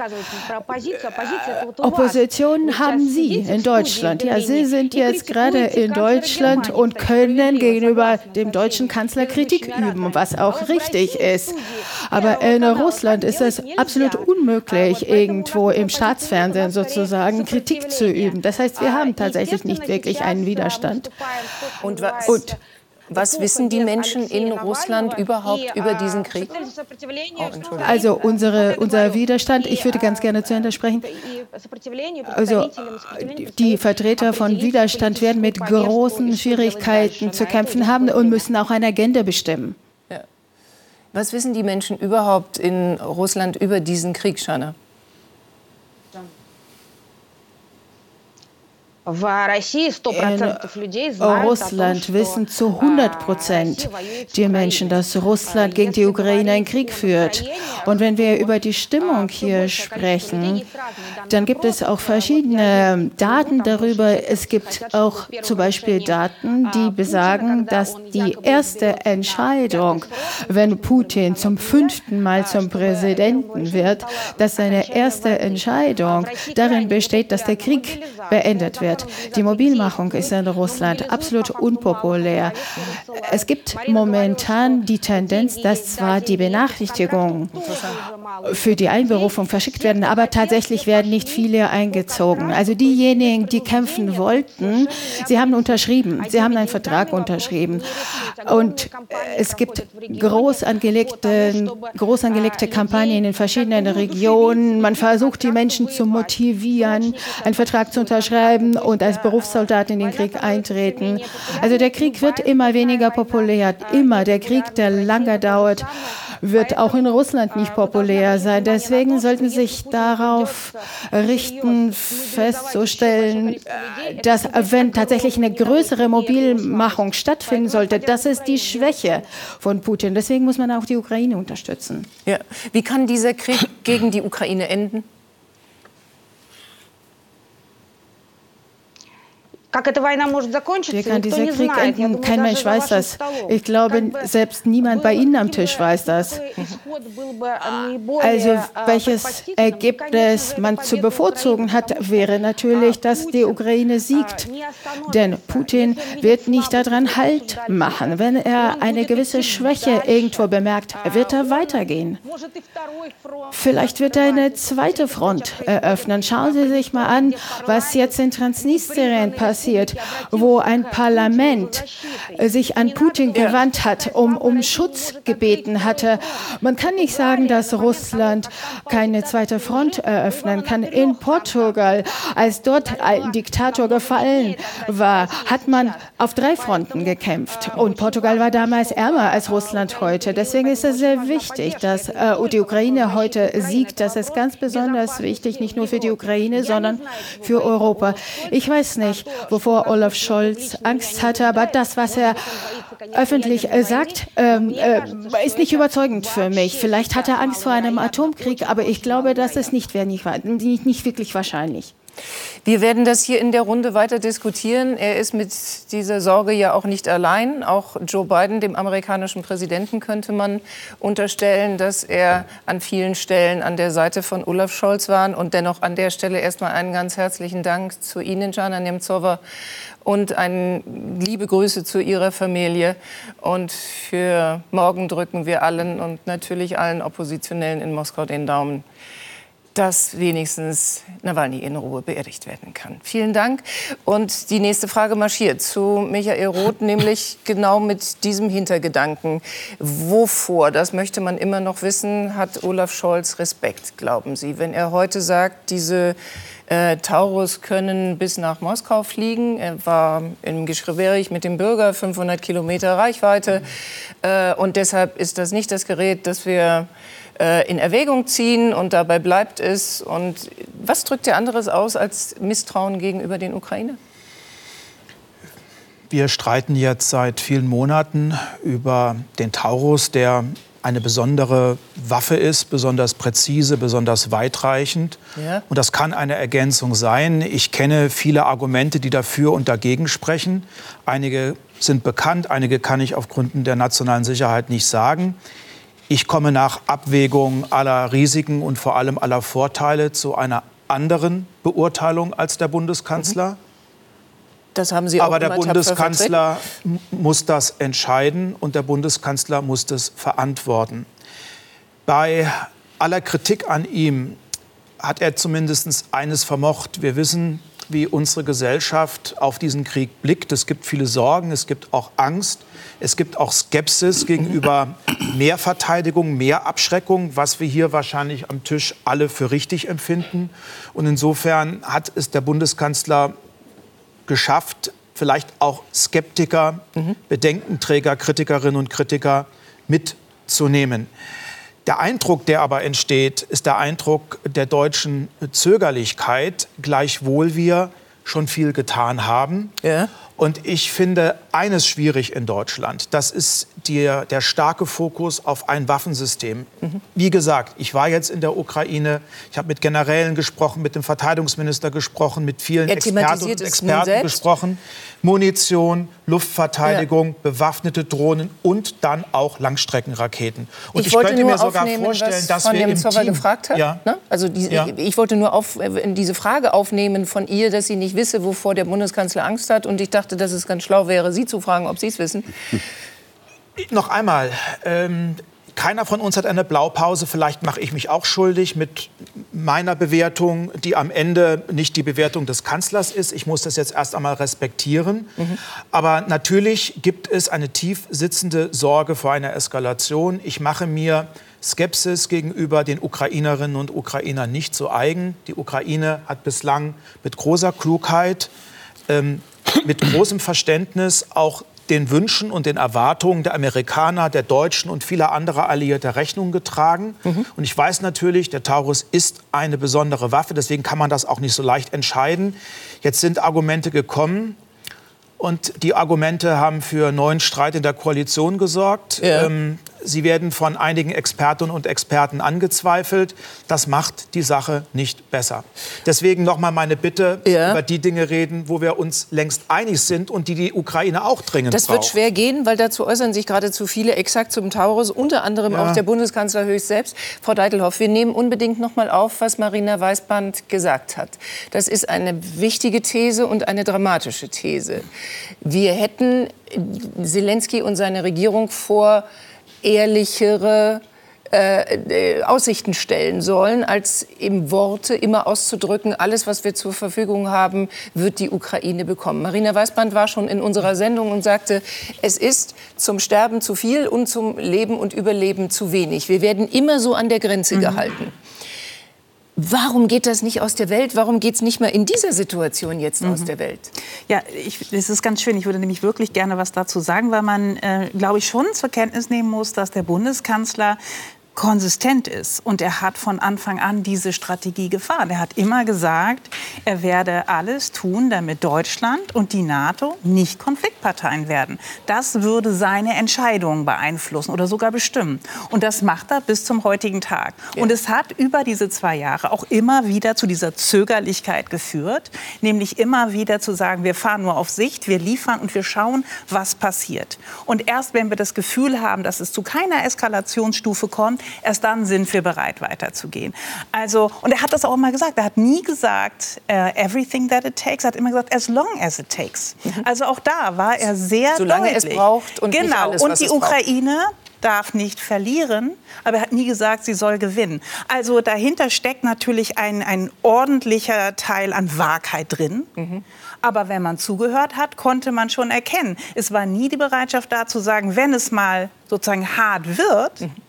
Opposition haben Sie in Deutschland. Ja, Sie sind jetzt gerade in Deutschland und können gegenüber dem deutschen Kanzler Kritik üben, was auch richtig ist. Aber in Russland ist es absolut unmöglich, irgendwo im Staatsfernsehen sozusagen Kritik zu üben. Das heißt, wir haben tatsächlich nicht wirklich einen Widerstand. Und was, Und was wissen die Menschen in Russland überhaupt über diesen Krieg? Oh, also unsere, unser Widerstand, ich würde ganz gerne zu Ende sprechen. Also die Vertreter von Widerstand werden mit großen Schwierigkeiten zu kämpfen haben und müssen auch eine Agenda bestimmen. Ja. Was wissen die Menschen überhaupt in Russland über diesen Krieg, Shana? In Russland wissen zu 100 Prozent die Menschen, dass Russland gegen die Ukraine einen Krieg führt. Und wenn wir über die Stimmung hier sprechen, dann gibt es auch verschiedene Daten darüber. Es gibt auch zum Beispiel Daten, die besagen, dass die erste Entscheidung, wenn Putin zum fünften Mal zum Präsidenten wird, dass seine erste Entscheidung darin besteht, dass der Krieg beendet wird wird. Die Mobilmachung ist in Russland absolut unpopulär. Es gibt momentan die Tendenz, dass zwar die Benachrichtigungen für die Einberufung verschickt werden, aber tatsächlich werden nicht viele eingezogen. Also diejenigen, die kämpfen wollten, sie haben unterschrieben, sie haben einen Vertrag unterschrieben. Und es gibt groß angelegte, groß angelegte Kampagnen in verschiedenen Regionen. Man versucht, die Menschen zu motivieren, einen Vertrag zu unterschreiben und als Berufssoldat in den Krieg eintreten. Also der Krieg wird immer weniger populär, immer. Der Krieg, der lange dauert, wird auch in Russland nicht populär sein. Deswegen sollten Sie sich darauf richten, festzustellen, dass wenn tatsächlich eine größere Mobilmachung stattfinden sollte, das ist die Schwäche von Putin. Deswegen muss man auch die Ukraine unterstützen. Ja. Wie kann dieser Krieg gegen die Ukraine enden? Wie kann dieser Krieg enden? Kein Mensch weiß das. Ich glaube, selbst niemand bei Ihnen am Tisch weiß das. Also, welches Ergebnis man zu bevorzugen hat, wäre natürlich, dass die Ukraine siegt. Denn Putin wird nicht daran Halt machen. Wenn er eine gewisse Schwäche irgendwo bemerkt, wird er weitergehen. Vielleicht wird er eine zweite Front eröffnen. Schauen Sie sich mal an, was jetzt in Transnistrien passiert passiert, wo ein Parlament sich an Putin gewandt hat, um, um Schutz gebeten hatte. Man kann nicht sagen, dass Russland keine zweite Front eröffnen kann. In Portugal, als dort ein Diktator gefallen war, hat man auf drei Fronten gekämpft. Und Portugal war damals ärmer als Russland heute. Deswegen ist es sehr wichtig, dass äh, die Ukraine heute siegt. Das ist ganz besonders wichtig, nicht nur für die Ukraine, sondern für Europa. Ich weiß nicht, wovor Olaf Scholz Angst hatte. Aber das, was er öffentlich äh, sagt, ähm, äh, ist nicht überzeugend für mich. Vielleicht hat er Angst vor einem Atomkrieg, aber ich glaube, das ist nicht, nicht, nicht wirklich wahrscheinlich. Wir werden das hier in der Runde weiter diskutieren. Er ist mit dieser Sorge ja auch nicht allein. Auch Joe Biden, dem amerikanischen Präsidenten, könnte man unterstellen, dass er an vielen Stellen an der Seite von Olaf Scholz war. Und dennoch an der Stelle erstmal einen ganz herzlichen Dank zu Ihnen, Jana Nemtsova, und eine liebe Grüße zu Ihrer Familie. Und für morgen drücken wir allen und natürlich allen Oppositionellen in Moskau den Daumen dass wenigstens Nawalny in Ruhe beerdigt werden kann. Vielen Dank. Und die nächste Frage marschiert zu Michael Roth, nämlich genau mit diesem Hintergedanken. Wovor, das möchte man immer noch wissen, hat Olaf Scholz Respekt, glauben Sie, wenn er heute sagt, diese äh, Taurus können bis nach Moskau fliegen. Er war im Gespräch mit dem Bürger, 500 Kilometer Reichweite. Äh, und deshalb ist das nicht das Gerät, das wir äh, in Erwägung ziehen und dabei bleibt es. Und was drückt ihr anderes aus als Misstrauen gegenüber den Ukraine? Wir streiten jetzt seit vielen Monaten über den Taurus, der eine besondere Waffe ist, besonders präzise, besonders weitreichend. Ja. Und das kann eine Ergänzung sein. Ich kenne viele Argumente, die dafür und dagegen sprechen. Einige sind bekannt, einige kann ich aufgrund der nationalen Sicherheit nicht sagen. Ich komme nach Abwägung aller Risiken und vor allem aller Vorteile zu einer anderen Beurteilung als der Bundeskanzler. Das haben Sie auch Aber der Bundeskanzler muss das entscheiden und der Bundeskanzler muss das verantworten. Bei aller Kritik an ihm hat er zumindest eines vermocht. Wir wissen, wie unsere Gesellschaft auf diesen Krieg blickt. Es gibt viele Sorgen, es gibt auch Angst, es gibt auch Skepsis gegenüber mehr Verteidigung, mehr Abschreckung, was wir hier wahrscheinlich am Tisch alle für richtig empfinden. Und insofern hat es der Bundeskanzler geschafft, vielleicht auch Skeptiker, mhm. Bedenkenträger, Kritikerinnen und Kritiker mitzunehmen. Der Eindruck, der aber entsteht, ist der Eindruck der deutschen Zögerlichkeit, gleichwohl wir schon viel getan haben. Ja. Und ich finde eines schwierig in Deutschland. Das ist der, der starke Fokus auf ein Waffensystem. Mhm. Wie gesagt, ich war jetzt in der Ukraine. Ich habe mit Generälen gesprochen, mit dem Verteidigungsminister gesprochen, mit vielen Experten und Experten gesprochen. Munition, Luftverteidigung, ja. bewaffnete Drohnen und dann auch Langstreckenraketen. Und ich, ich könnte mir sogar vorstellen, dass wir im Team, gefragt hat. Ja. Ne? Also die, ja. ich, ich, wollte nur auf, diese Frage aufnehmen von ihr, dass sie nicht wisse, wovor der Bundeskanzler Angst hat. Und ich dachte, dachte, dass es ganz schlau wäre, Sie zu fragen, ob Sie es wissen. Noch einmal, ähm, keiner von uns hat eine Blaupause. Vielleicht mache ich mich auch schuldig mit meiner Bewertung, die am Ende nicht die Bewertung des Kanzlers ist. Ich muss das jetzt erst einmal respektieren. Mhm. Aber natürlich gibt es eine tief sitzende Sorge vor einer Eskalation. Ich mache mir Skepsis gegenüber den Ukrainerinnen und Ukrainern nicht zu eigen. Die Ukraine hat bislang mit großer Klugheit ähm, mit großem Verständnis auch den Wünschen und den Erwartungen der Amerikaner, der Deutschen und vieler anderer Alliierter Rechnung getragen. Mhm. Und ich weiß natürlich, der Taurus ist eine besondere Waffe, deswegen kann man das auch nicht so leicht entscheiden. Jetzt sind Argumente gekommen, und die Argumente haben für neuen Streit in der Koalition gesorgt. Ja. Ähm, Sie werden von einigen Expertinnen und Experten angezweifelt. Das macht die Sache nicht besser. Deswegen noch mal meine Bitte, ja. über die Dinge reden, wo wir uns längst einig sind und die die Ukraine auch dringend das braucht. Das wird schwer gehen, weil dazu äußern sich geradezu viele exakt zum Taurus, unter anderem ja. auch der Bundeskanzler höchst selbst. Frau Deitelhoff, wir nehmen unbedingt noch mal auf, was Marina Weißband gesagt hat. Das ist eine wichtige These und eine dramatische These. Wir hätten Zelensky und seine Regierung vor ehrlichere äh, äh, Aussichten stellen sollen, als im Worte immer auszudrücken, alles, was wir zur Verfügung haben, wird die Ukraine bekommen. Marina Weißband war schon in unserer Sendung und sagte, es ist zum Sterben zu viel und zum Leben und Überleben zu wenig. Wir werden immer so an der Grenze mhm. gehalten. Warum geht das nicht aus der Welt? Warum geht es nicht mal in dieser Situation jetzt mhm. aus der Welt? Ja, ich, das ist ganz schön. Ich würde nämlich wirklich gerne was dazu sagen, weil man, äh, glaube ich, schon zur Kenntnis nehmen muss, dass der Bundeskanzler konsistent ist. Und er hat von Anfang an diese Strategie gefahren. Er hat immer gesagt, er werde alles tun, damit Deutschland und die NATO nicht Konfliktparteien werden. Das würde seine Entscheidungen beeinflussen oder sogar bestimmen. Und das macht er bis zum heutigen Tag. Ja. Und es hat über diese zwei Jahre auch immer wieder zu dieser Zögerlichkeit geführt, nämlich immer wieder zu sagen, wir fahren nur auf Sicht, wir liefern und wir schauen, was passiert. Und erst wenn wir das Gefühl haben, dass es zu keiner Eskalationsstufe kommt, Erst dann sind wir bereit, weiterzugehen. Also, und er hat das auch immer gesagt. Er hat nie gesagt, uh, everything that it takes. Er hat immer gesagt, as long as it takes. Mhm. Also auch da war er sehr Solange deutlich. es braucht und genau. nicht alles, und die Ukraine darf nicht verlieren, aber er hat nie gesagt, sie soll gewinnen. Also dahinter steckt natürlich ein, ein ordentlicher Teil an Wahrheit drin. Mhm. Aber wenn man zugehört hat, konnte man schon erkennen, es war nie die Bereitschaft da zu sagen, wenn es mal sozusagen hart wird, mhm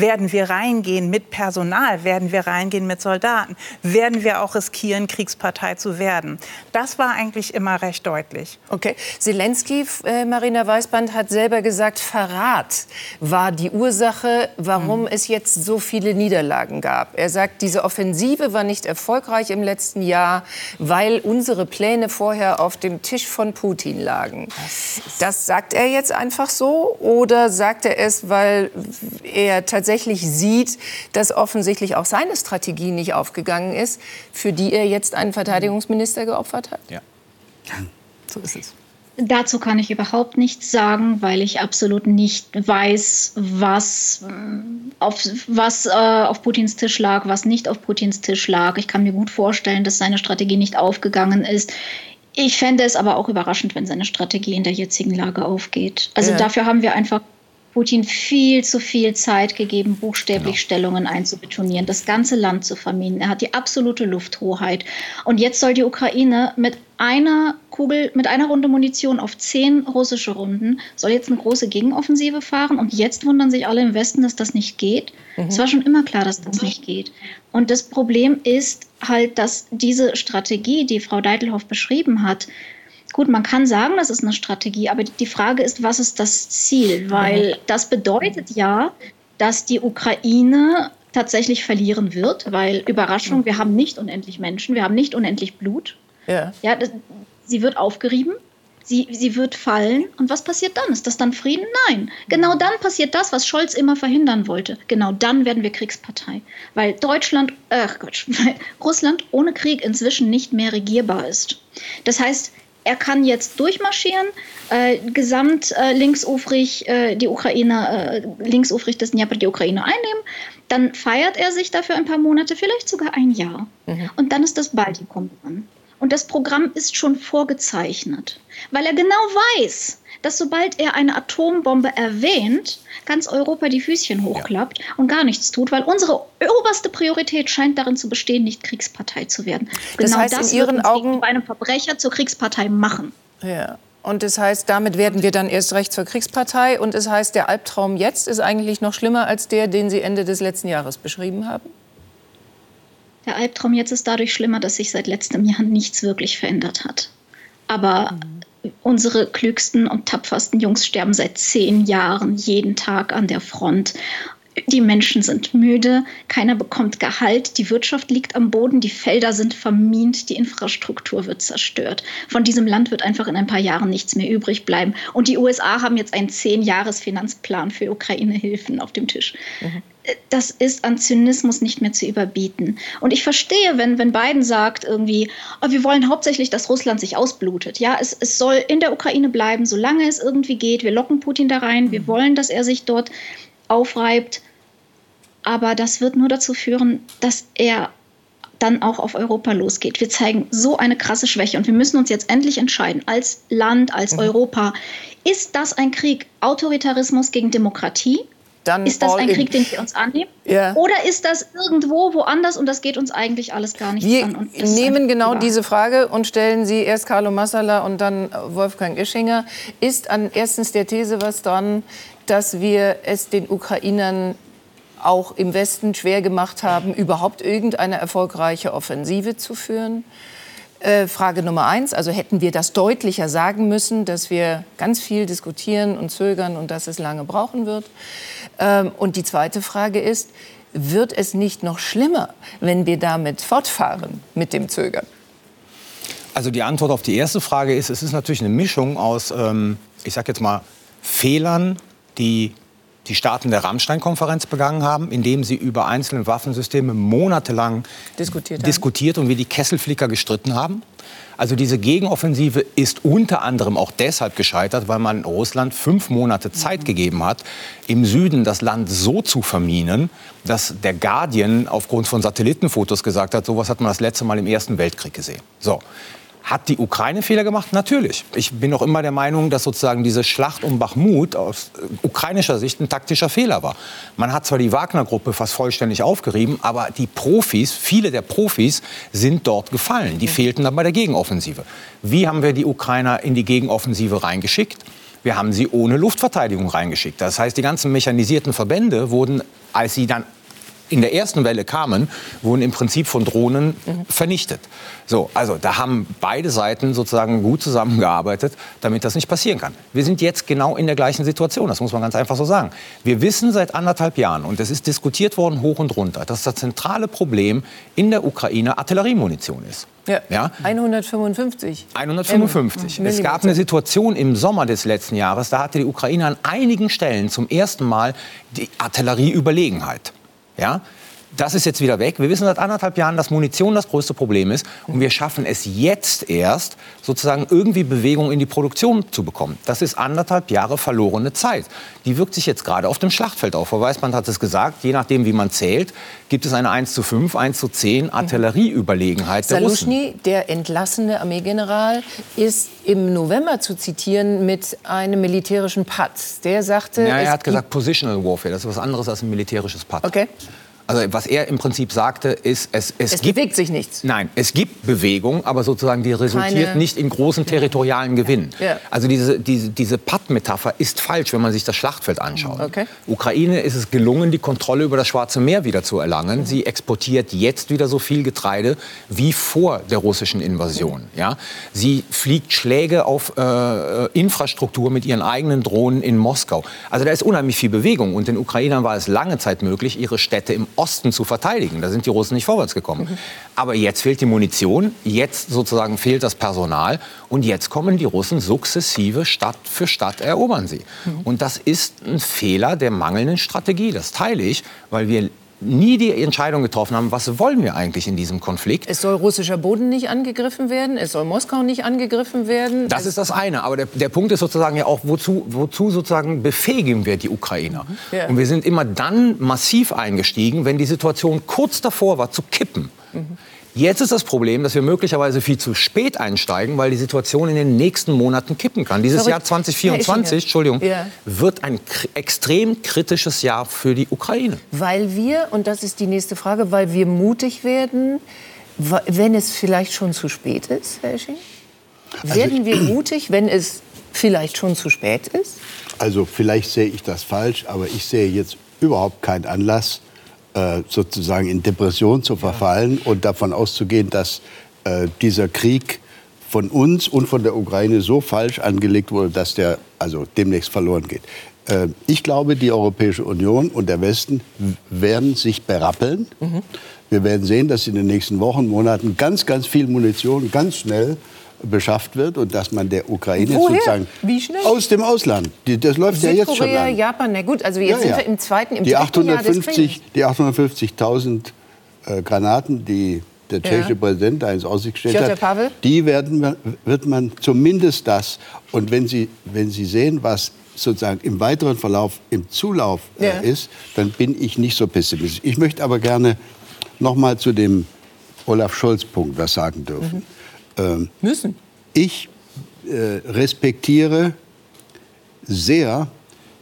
werden wir reingehen mit Personal? Werden wir reingehen mit Soldaten? Werden wir auch riskieren, Kriegspartei zu werden? Das war eigentlich immer recht deutlich. Okay. Zelensky, äh, Marina Weißband, hat selber gesagt, Verrat war die Ursache, warum mhm. es jetzt so viele Niederlagen gab. Er sagt, diese Offensive war nicht erfolgreich im letzten Jahr, weil unsere Pläne vorher auf dem Tisch von Putin lagen. Das sagt er jetzt einfach so oder sagt er es, weil er tatsächlich tatsächlich sieht, dass offensichtlich auch seine Strategie nicht aufgegangen ist, für die er jetzt einen Verteidigungsminister geopfert hat? Ja. So ist es. Dazu kann ich überhaupt nichts sagen, weil ich absolut nicht weiß, was auf, was, äh, auf Putins Tisch lag, was nicht auf Putins Tisch lag. Ich kann mir gut vorstellen, dass seine Strategie nicht aufgegangen ist. Ich fände es aber auch überraschend, wenn seine Strategie in der jetzigen Lage aufgeht. Also ja. dafür haben wir einfach Putin viel zu viel Zeit gegeben, buchstäblich genau. Stellungen einzubetonieren, das ganze Land zu verminen. Er hat die absolute Lufthoheit. Und jetzt soll die Ukraine mit einer Kugel, mit einer Runde Munition auf zehn russische Runden, soll jetzt eine große Gegenoffensive fahren. Und jetzt wundern sich alle im Westen, dass das nicht geht. Mhm. Es war schon immer klar, dass das nicht geht. Und das Problem ist halt, dass diese Strategie, die Frau Deitelhoff beschrieben hat, Gut, man kann sagen, das ist eine Strategie, aber die Frage ist, was ist das Ziel? Weil das bedeutet ja, dass die Ukraine tatsächlich verlieren wird, weil Überraschung, wir haben nicht unendlich Menschen, wir haben nicht unendlich Blut. Ja. ja das, sie wird aufgerieben, sie, sie wird fallen. Und was passiert dann? Ist das dann Frieden? Nein. Genau dann passiert das, was Scholz immer verhindern wollte. Genau dann werden wir Kriegspartei. Weil Deutschland, äh Gott, weil Russland ohne Krieg inzwischen nicht mehr regierbar ist. Das heißt, er kann jetzt durchmarschieren, äh, gesamt äh, linksufrig äh, die Ukraine, äh, linksufrig des Dnieper die Ukraine einnehmen. Dann feiert er sich dafür ein paar Monate, vielleicht sogar ein Jahr. Mhm. Und dann ist das Baltikum dran. Und das Programm ist schon vorgezeichnet, weil er genau weiß, dass sobald er eine Atombombe erwähnt, ganz Europa die Füßchen hochklappt ja. und gar nichts tut, weil unsere oberste Priorität scheint darin zu bestehen, nicht Kriegspartei zu werden. Das genau heißt, das in Ihren Augen bei einem Verbrecher zur Kriegspartei machen. Ja. Und das heißt, damit werden wir dann erst recht zur Kriegspartei. Und es das heißt, der Albtraum jetzt ist eigentlich noch schlimmer als der, den Sie Ende des letzten Jahres beschrieben haben? Der Albtraum jetzt ist dadurch schlimmer, dass sich seit letztem Jahr nichts wirklich verändert hat. Aber mhm. unsere klügsten und tapfersten Jungs sterben seit zehn Jahren jeden Tag an der Front. Die Menschen sind müde, keiner bekommt Gehalt, die Wirtschaft liegt am Boden, die Felder sind vermint, die Infrastruktur wird zerstört. Von diesem Land wird einfach in ein paar Jahren nichts mehr übrig bleiben. Und die USA haben jetzt einen zehn-Jahres-Finanzplan für Ukraine-Hilfen auf dem Tisch. Mhm das ist an Zynismus nicht mehr zu überbieten. Und ich verstehe, wenn, wenn Biden sagt irgendwie, oh, wir wollen hauptsächlich, dass Russland sich ausblutet. Ja, es, es soll in der Ukraine bleiben, solange es irgendwie geht. Wir locken Putin da rein. Wir mhm. wollen, dass er sich dort aufreibt. Aber das wird nur dazu führen, dass er dann auch auf Europa losgeht. Wir zeigen so eine krasse Schwäche und wir müssen uns jetzt endlich entscheiden, als Land, als mhm. Europa, ist das ein Krieg Autoritarismus gegen Demokratie? dann ist das ein Krieg, den wir uns annehmen? Ja. Oder ist das irgendwo woanders und das geht uns eigentlich alles gar nicht wir an? Wir nehmen genau diese Frage und stellen sie erst Carlo Massala und dann Wolfgang Ischinger. Ist an erstens der These was dran, dass wir es den Ukrainern auch im Westen schwer gemacht haben, überhaupt irgendeine erfolgreiche Offensive zu führen? Äh, Frage Nummer eins, also hätten wir das deutlicher sagen müssen, dass wir ganz viel diskutieren und zögern und dass es lange brauchen wird. Ähm, und die zweite Frage ist, wird es nicht noch schlimmer, wenn wir damit fortfahren mit dem Zögern? Also die Antwort auf die erste Frage ist, es ist natürlich eine Mischung aus, ähm, ich sage jetzt mal, Fehlern, die die Staaten der Rammstein-Konferenz begangen haben, indem sie über einzelne Waffensysteme monatelang diskutiert, diskutiert und wie die Kesselflicker gestritten haben. Also diese Gegenoffensive ist unter anderem auch deshalb gescheitert, weil man Russland fünf Monate Zeit gegeben hat, im Süden das Land so zu verminen, dass der Guardian aufgrund von Satellitenfotos gesagt hat, sowas hat man das letzte Mal im Ersten Weltkrieg gesehen. So. Hat die Ukraine Fehler gemacht? Natürlich. Ich bin noch immer der Meinung, dass sozusagen diese Schlacht um Bachmut aus äh, ukrainischer Sicht ein taktischer Fehler war. Man hat zwar die Wagner-Gruppe fast vollständig aufgerieben, aber die Profis, viele der Profis sind dort gefallen. Die fehlten dann bei der Gegenoffensive. Wie haben wir die Ukrainer in die Gegenoffensive reingeschickt? Wir haben sie ohne Luftverteidigung reingeschickt. Das heißt, die ganzen mechanisierten Verbände wurden, als sie dann in der ersten Welle kamen, wurden im Prinzip von Drohnen mhm. vernichtet. So, also da haben beide Seiten sozusagen gut zusammengearbeitet, damit das nicht passieren kann. Wir sind jetzt genau in der gleichen Situation, das muss man ganz einfach so sagen. Wir wissen seit anderthalb Jahren, und es ist diskutiert worden hoch und runter, dass das zentrale Problem in der Ukraine Artilleriemunition ist. Ja. ja. 155. 155. Es gab eine Situation im Sommer des letzten Jahres, da hatte die Ukraine an einigen Stellen zum ersten Mal die Artillerieüberlegenheit. Ja? Das ist jetzt wieder weg. Wir wissen seit anderthalb Jahren, dass Munition das größte Problem ist. Und wir schaffen es jetzt erst, sozusagen irgendwie Bewegung in die Produktion zu bekommen. Das ist anderthalb Jahre verlorene Zeit. Die wirkt sich jetzt gerade auf dem Schlachtfeld auf. Frau Weißmann hat es gesagt, je nachdem, wie man zählt, gibt es eine 1 zu 5, 1 zu 10 Artillerieüberlegenheit der Saluschny, der entlassene Armeegeneral, ist im November zu zitieren mit einem militärischen Patz. Der sagte... Ja, er hat gesagt Positional Warfare. Das ist was anderes als ein militärisches Patz. Okay. Also was er im Prinzip sagte, ist, es, es, es gibt, bewegt sich nichts. Nein, es gibt Bewegung, aber sozusagen die resultiert Keine, nicht in großen territorialen Gewinn. Ja. Also diese, diese, diese Patt-Metapher ist falsch, wenn man sich das Schlachtfeld anschaut. Okay. Ukraine ist es gelungen, die Kontrolle über das Schwarze Meer wieder zu erlangen. Mhm. Sie exportiert jetzt wieder so viel Getreide wie vor der russischen Invasion. Mhm. Ja? Sie fliegt Schläge auf äh, Infrastruktur mit ihren eigenen Drohnen in Moskau. Also da ist unheimlich viel Bewegung. Und den Ukrainern war es lange Zeit möglich, ihre Städte im Osten zu verteidigen. Da sind die Russen nicht vorwärts gekommen. Mhm. Aber jetzt fehlt die Munition, jetzt sozusagen fehlt das Personal und jetzt kommen die Russen sukzessive Stadt für Stadt erobern sie. Mhm. Und das ist ein Fehler der mangelnden Strategie. Das teile ich, weil wir nie die Entscheidung getroffen haben, was wollen wir eigentlich in diesem Konflikt. Es soll russischer Boden nicht angegriffen werden, es soll Moskau nicht angegriffen werden. Das ist das eine. Aber der, der Punkt ist sozusagen ja auch, wozu, wozu sozusagen befähigen wir die Ukrainer? Mhm. Ja. Und wir sind immer dann massiv eingestiegen, wenn die Situation kurz davor war zu kippen. Mhm. Jetzt ist das Problem, dass wir möglicherweise viel zu spät einsteigen, weil die Situation in den nächsten Monaten kippen kann. Dieses Jahr 2024, Entschuldigung, ja. wird ein extrem kritisches Jahr für die Ukraine. Weil wir, und das ist die nächste Frage, weil wir mutig werden, wenn es vielleicht schon zu spät ist, Herr Esching? Also werden wir mutig, wenn es vielleicht schon zu spät ist? Also vielleicht sehe ich das falsch, aber ich sehe jetzt überhaupt keinen Anlass, äh, sozusagen in Depression zu verfallen und davon auszugehen, dass äh, dieser Krieg von uns und von der Ukraine so falsch angelegt wurde, dass der also demnächst verloren geht. Äh, ich glaube, die Europäische Union und der Westen werden sich berappeln. Mhm. Wir werden sehen, dass in den nächsten Wochen, Monaten ganz, ganz viel Munition ganz schnell beschafft wird und dass man der Ukraine Woher? sozusagen Wie schnell? aus dem Ausland, die, das läuft ja jetzt schon an. Japan, na gut, also jetzt ja, sind wir im zweiten, im die 850, Die 850.000 äh, Granaten, die der tschechische ja. Präsident da ins Aussicht gestellt hat, Pavel? die werden, wird man zumindest das. Und wenn Sie, wenn Sie sehen, was sozusagen im weiteren Verlauf, im Zulauf äh, ist, dann bin ich nicht so pessimistisch. Ich möchte aber gerne noch mal zu dem Olaf Scholz-Punkt was sagen dürfen. Mhm. Ähm, Müssen. Ich äh, respektiere sehr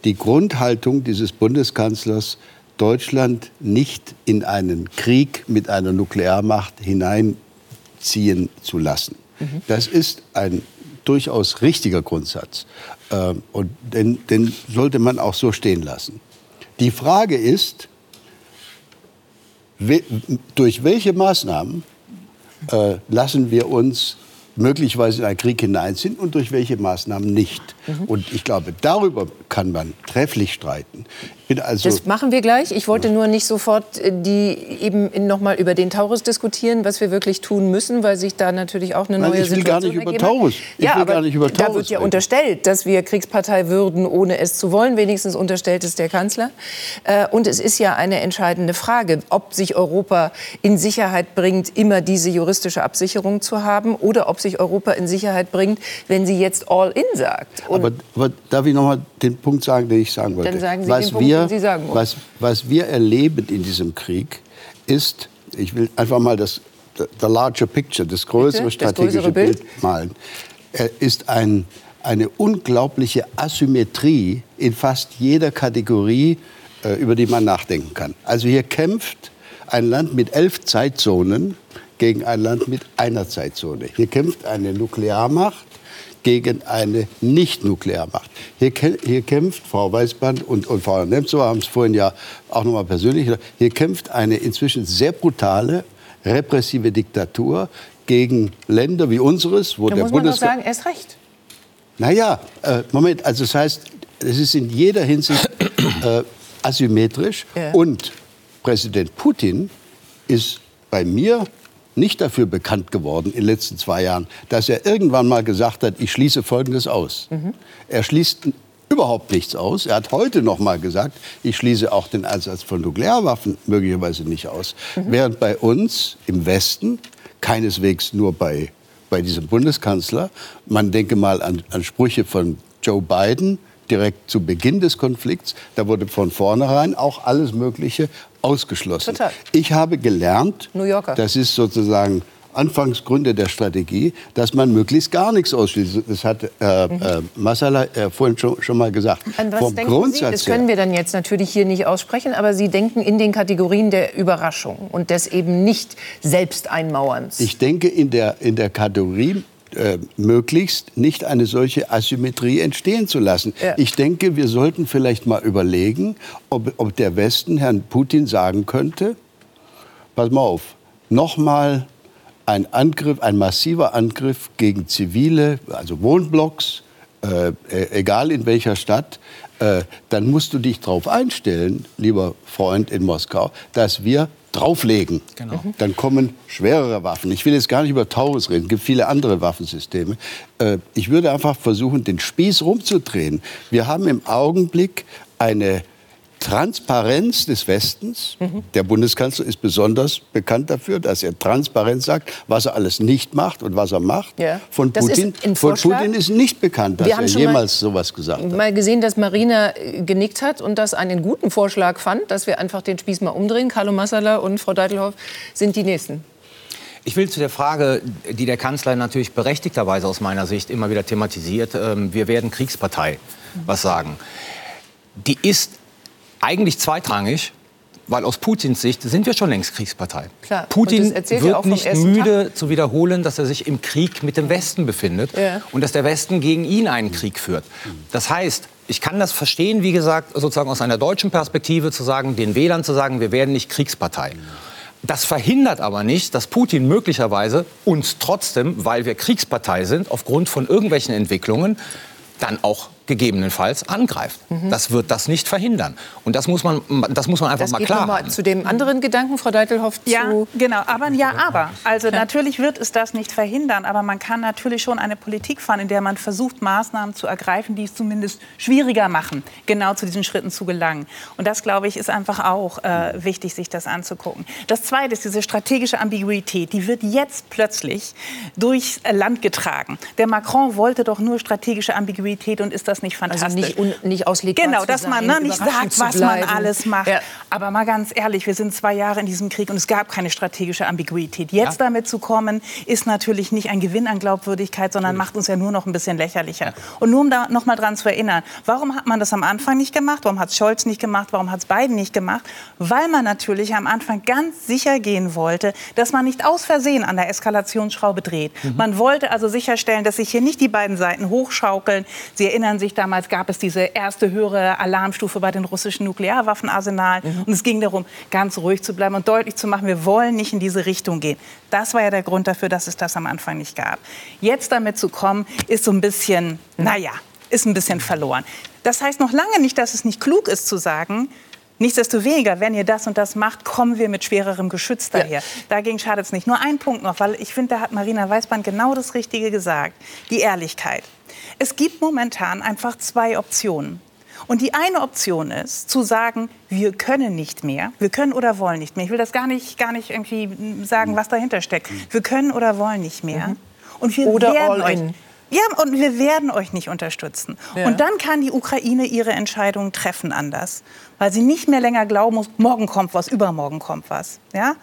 die Grundhaltung dieses Bundeskanzlers, Deutschland nicht in einen Krieg mit einer Nuklearmacht hineinziehen zu lassen. Mhm. Das ist ein durchaus richtiger Grundsatz. Ähm, und den, den sollte man auch so stehen lassen. Die Frage ist, durch welche Maßnahmen äh, lassen wir uns möglicherweise in einen Krieg hineinziehen und durch welche Maßnahmen nicht. Mhm. Und ich glaube, darüber kann man trefflich streiten. Also das machen wir gleich. Ich wollte nur nicht sofort äh, die eben noch mal über den Taurus diskutieren, was wir wirklich tun müssen, weil sich da natürlich auch eine neue Nein, Situation ergibt. Ich will gar nicht über Taurus. Ich ja, will aber gar nicht über Taurus da wird ja reden. unterstellt, dass wir Kriegspartei würden, ohne es zu wollen. Wenigstens unterstellt es der Kanzler. Äh, und es ist ja eine entscheidende Frage, ob sich Europa in Sicherheit bringt, immer diese juristische Absicherung zu haben, oder ob sich Europa in Sicherheit bringt, wenn sie jetzt all in sagt. Aber, aber, darf ich noch mal den Punkt sagen, den ich sagen wollte? Dann sagen Sie was den Punkt, wir, den Sie sagen was, was wir erleben in diesem Krieg, ist, ich will einfach mal das the larger picture, das größere Bitte? strategische das Bild? Bild malen, ist ein, eine unglaubliche Asymmetrie in fast jeder Kategorie, äh, über die man nachdenken kann. Also hier kämpft ein Land mit elf Zeitzonen gegen ein Land mit einer Zeitzone. Hier kämpft eine Nuklearmacht gegen eine Nicht-Nuklearmacht. Hier, hier, kämpft Frau Weißband und, und Frau Nemtsova haben es vorhin ja auch noch mal persönlich gesagt, hier kämpft eine inzwischen sehr brutale, repressive Diktatur gegen Länder wie unseres, wo da der muss man doch sagen, erst recht. Naja, äh, Moment, also das heißt, es ist in jeder Hinsicht äh, asymmetrisch ja. und Präsident Putin ist bei mir nicht dafür bekannt geworden in den letzten zwei Jahren, dass er irgendwann mal gesagt hat, ich schließe Folgendes aus. Mhm. Er schließt überhaupt nichts aus. Er hat heute noch mal gesagt, ich schließe auch den Einsatz von Nuklearwaffen möglicherweise nicht aus. Mhm. Während bei uns im Westen, keineswegs nur bei, bei diesem Bundeskanzler, man denke mal an, an Sprüche von Joe Biden, direkt zu Beginn des Konflikts. Da wurde von vornherein auch alles Mögliche ausgeschlossen. Total. Ich habe gelernt, das ist sozusagen Anfangsgründe der Strategie, dass man möglichst gar nichts ausschließt. Das hat äh, mhm. äh, Masala äh, vorhin schon, schon, mal gesagt. An was Vom denken Grundsatz Sie? Das können wir dann jetzt natürlich hier nicht aussprechen, aber Sie denken in den Kategorien der Überraschung und des eben nicht Selbsteinmauerns. Ich denke in der, in der Kategorie äh, möglichst nicht eine solche Asymmetrie entstehen zu lassen. Ja. Ich denke, wir sollten vielleicht mal überlegen, ob, ob der Westen Herrn Putin sagen könnte, pass mal auf, nochmal ein Angriff, ein massiver Angriff gegen zivile, also Wohnblocks, äh, e-, egal in welcher Stadt, äh, dann musst du dich darauf einstellen, lieber Freund in Moskau, dass wir drauflegen. Genau. Mhm. Dann kommen schwerere Waffen. Ich will jetzt gar nicht über Taurus reden, es gibt viele andere Waffensysteme. Äh, ich würde einfach versuchen, den Spieß rumzudrehen. Wir haben im Augenblick eine Transparenz des Westens. Mhm. Der Bundeskanzler ist besonders bekannt dafür, dass er transparent sagt, was er alles nicht macht und was er macht. Ja. Von, Putin, von Putin ist nicht bekannt, dass er jemals sowas gesagt hat. mal gesehen, dass Marina äh, genickt hat und das einen guten Vorschlag fand, dass wir einfach den Spieß mal umdrehen. Carlo Massala und Frau Deitelhoff sind die Nächsten. Ich will zu der Frage, die der Kanzler natürlich berechtigterweise aus meiner Sicht immer wieder thematisiert, ähm, wir werden Kriegspartei, was sagen. Die ist eigentlich zweitrangig, weil aus Putins Sicht sind wir schon längst Kriegspartei. Klar. Putin wird nicht müde Tag. zu wiederholen, dass er sich im Krieg mit dem Westen befindet ja. und dass der Westen gegen ihn einen Krieg führt. Das heißt, ich kann das verstehen, wie gesagt, sozusagen aus einer deutschen Perspektive zu sagen, den Wählern zu sagen, wir werden nicht Kriegspartei. Das verhindert aber nicht, dass Putin möglicherweise uns trotzdem, weil wir Kriegspartei sind, aufgrund von irgendwelchen Entwicklungen, dann auch gegebenenfalls angreift. Mhm. Das wird das nicht verhindern. Und das muss man, das muss man einfach das mal klar machen. Zu dem anderen Gedanken, Frau Deitelhoff, zu Ja, genau. Aber ja, aber. Also ja. natürlich wird es das nicht verhindern. Aber man kann natürlich schon eine Politik fahren, in der man versucht, Maßnahmen zu ergreifen, die es zumindest schwieriger machen, genau zu diesen Schritten zu gelangen. Und das, glaube ich, ist einfach auch äh, wichtig, sich das anzugucken. Das Zweite ist diese strategische Ambiguität. Die wird jetzt plötzlich durchs Land getragen. Der Macron wollte doch nur strategische Ambiguität und ist das das nicht fantastisch. Also nicht, un, nicht auslegbar Genau, dass sein, man ne, nicht sagt, was man alles macht. Ja. Aber mal ganz ehrlich, wir sind zwei Jahre in diesem Krieg und es gab keine strategische Ambiguität. Jetzt ja. damit zu kommen, ist natürlich nicht ein Gewinn an Glaubwürdigkeit, sondern mhm. macht uns ja nur noch ein bisschen lächerlicher. Ja. Und nur um da noch mal dran zu erinnern, warum hat man das am Anfang nicht gemacht? Warum hat es Scholz nicht gemacht? Warum hat es Biden nicht gemacht? Weil man natürlich am Anfang ganz sicher gehen wollte, dass man nicht aus Versehen an der Eskalationsschraube dreht. Mhm. Man wollte also sicherstellen, dass sich hier nicht die beiden Seiten hochschaukeln. Sie erinnern sich sich damals, gab es diese erste höhere Alarmstufe bei den russischen Nuklearwaffenarsenalen. Mhm. Und es ging darum, ganz ruhig zu bleiben und deutlich zu machen, wir wollen nicht in diese Richtung gehen. Das war ja der Grund dafür, dass es das am Anfang nicht gab. Jetzt damit zu kommen, ist so ein bisschen, mhm. naja, ist ein bisschen verloren. Das heißt noch lange nicht, dass es nicht klug ist zu sagen, Nichtsdestoweniger, wenn ihr das und das macht, kommen wir mit schwererem Geschütz daher. Ja. Dagegen schadet es nicht. Nur ein Punkt noch, weil ich finde, da hat Marina Weißband genau das Richtige gesagt. Die Ehrlichkeit. Es gibt momentan einfach zwei Optionen. Und die eine Option ist, zu sagen, wir können nicht mehr, wir können oder wollen nicht mehr. Ich will das gar nicht, gar nicht irgendwie sagen, was dahinter steckt. Wir können oder wollen nicht mehr. Mhm. Und wir oder werden euch, in. Ja, und wir werden euch nicht unterstützen. Ja. Und dann kann die Ukraine ihre Entscheidungen treffen anders, weil sie nicht mehr länger glauben muss, morgen kommt was, übermorgen kommt was. Ja?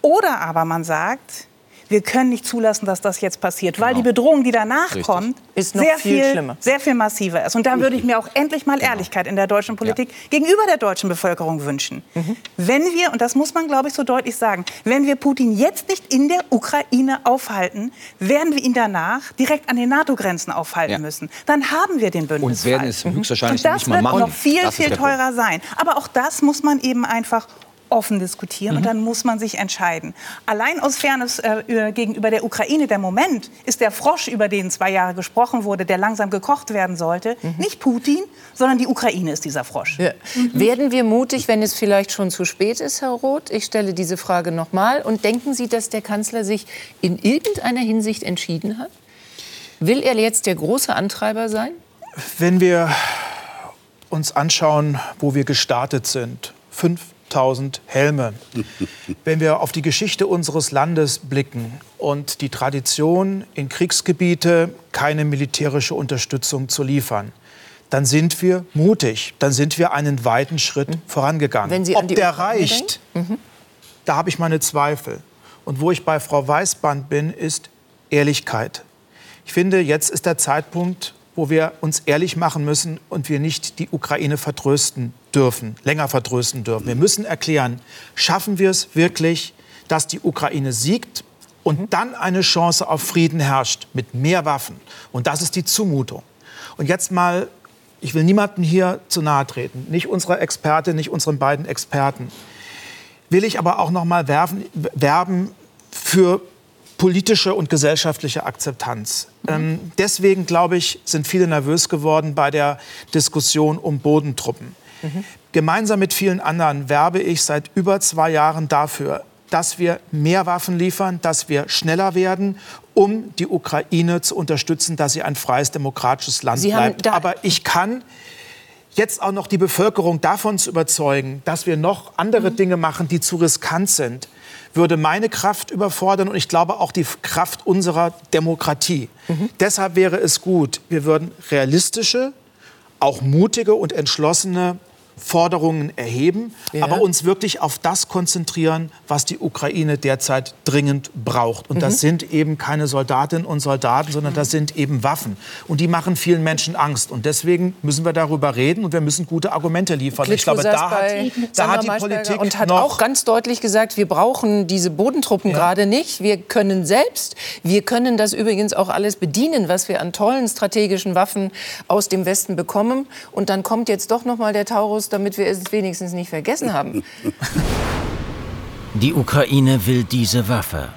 Oder aber man sagt, wir können nicht zulassen, dass das jetzt passiert, genau. weil die Bedrohung, die danach Richtig. kommt, ist noch sehr viel, viel sehr viel massiver ist. Und da würde ich mir auch endlich mal genau. Ehrlichkeit in der deutschen Politik ja. gegenüber der deutschen Bevölkerung wünschen. Mhm. Wenn wir, und das muss man, glaube ich, so deutlich sagen, wenn wir Putin jetzt nicht in der Ukraine aufhalten, werden wir ihn danach direkt an den NATO-Grenzen aufhalten ja. müssen. Dann haben wir den Bündnisfall. Und werden es höchstwahrscheinlich und das nicht mal machen. wird noch viel, viel teurer sein. Aber auch das muss man eben einfach offen diskutieren mhm. und dann muss man sich entscheiden. Allein aus Fairness äh, gegenüber der Ukraine, der Moment ist der Frosch, über den zwei Jahre gesprochen wurde, der langsam gekocht werden sollte, mhm. nicht Putin, sondern die Ukraine ist dieser Frosch. Ja. Mhm. Werden wir mutig, wenn es vielleicht schon zu spät ist, Herr Roth? Ich stelle diese Frage noch mal. Und denken Sie, dass der Kanzler sich in irgendeiner Hinsicht entschieden hat? Will er jetzt der große Antreiber sein? Wenn wir uns anschauen, wo wir gestartet sind, fünf 1000 Helme. Wenn wir auf die Geschichte unseres Landes blicken und die Tradition, in Kriegsgebiete keine militärische Unterstützung zu liefern, dann sind wir mutig, dann sind wir einen weiten Schritt mhm. vorangegangen. Wenn Sie Ob der reicht, mhm. da habe ich meine Zweifel. Und wo ich bei Frau Weißband bin, ist Ehrlichkeit. Ich finde, jetzt ist der Zeitpunkt, wo wir uns ehrlich machen müssen und wir nicht die Ukraine vertrösten dürfen, länger vertrösten dürfen. Wir müssen erklären, schaffen wir es wirklich, dass die Ukraine siegt und mhm. dann eine Chance auf Frieden herrscht mit mehr Waffen. Und das ist die Zumutung. Und jetzt mal, ich will niemandem hier zu nahe treten, nicht unserer Expertin, nicht unseren beiden Experten, will ich aber auch noch mal werben, werben für politische und gesellschaftliche Akzeptanz. Mhm. Ähm, deswegen, glaube ich, sind viele nervös geworden bei der Diskussion um Bodentruppen. Mhm. Gemeinsam mit vielen anderen werbe ich seit über zwei Jahren dafür, dass wir mehr Waffen liefern, dass wir schneller werden, um die Ukraine zu unterstützen, dass sie ein freies, demokratisches Land sie bleibt. Aber ich kann jetzt auch noch die Bevölkerung davon zu überzeugen, dass wir noch andere mhm. Dinge machen, die zu riskant sind, würde meine Kraft überfordern und ich glaube auch die Kraft unserer Demokratie. Mhm. Deshalb wäre es gut, wir würden realistische, auch mutige und entschlossene Forderungen erheben, ja. aber uns wirklich auf das konzentrieren, was die Ukraine derzeit dringend braucht. Und mhm. das sind eben keine Soldatinnen und Soldaten, sondern das sind eben Waffen. Und die machen vielen Menschen Angst. Und deswegen müssen wir darüber reden und wir müssen gute Argumente liefern. Klitschko ich glaube, da hat, da hat die Politik und hat auch ganz deutlich gesagt, wir brauchen diese Bodentruppen ja. gerade nicht. Wir können selbst, wir können das übrigens auch alles bedienen, was wir an tollen strategischen Waffen aus dem Westen bekommen. Und dann kommt jetzt doch noch mal der Taurus damit wir es wenigstens nicht vergessen haben. Die Ukraine will diese Waffe,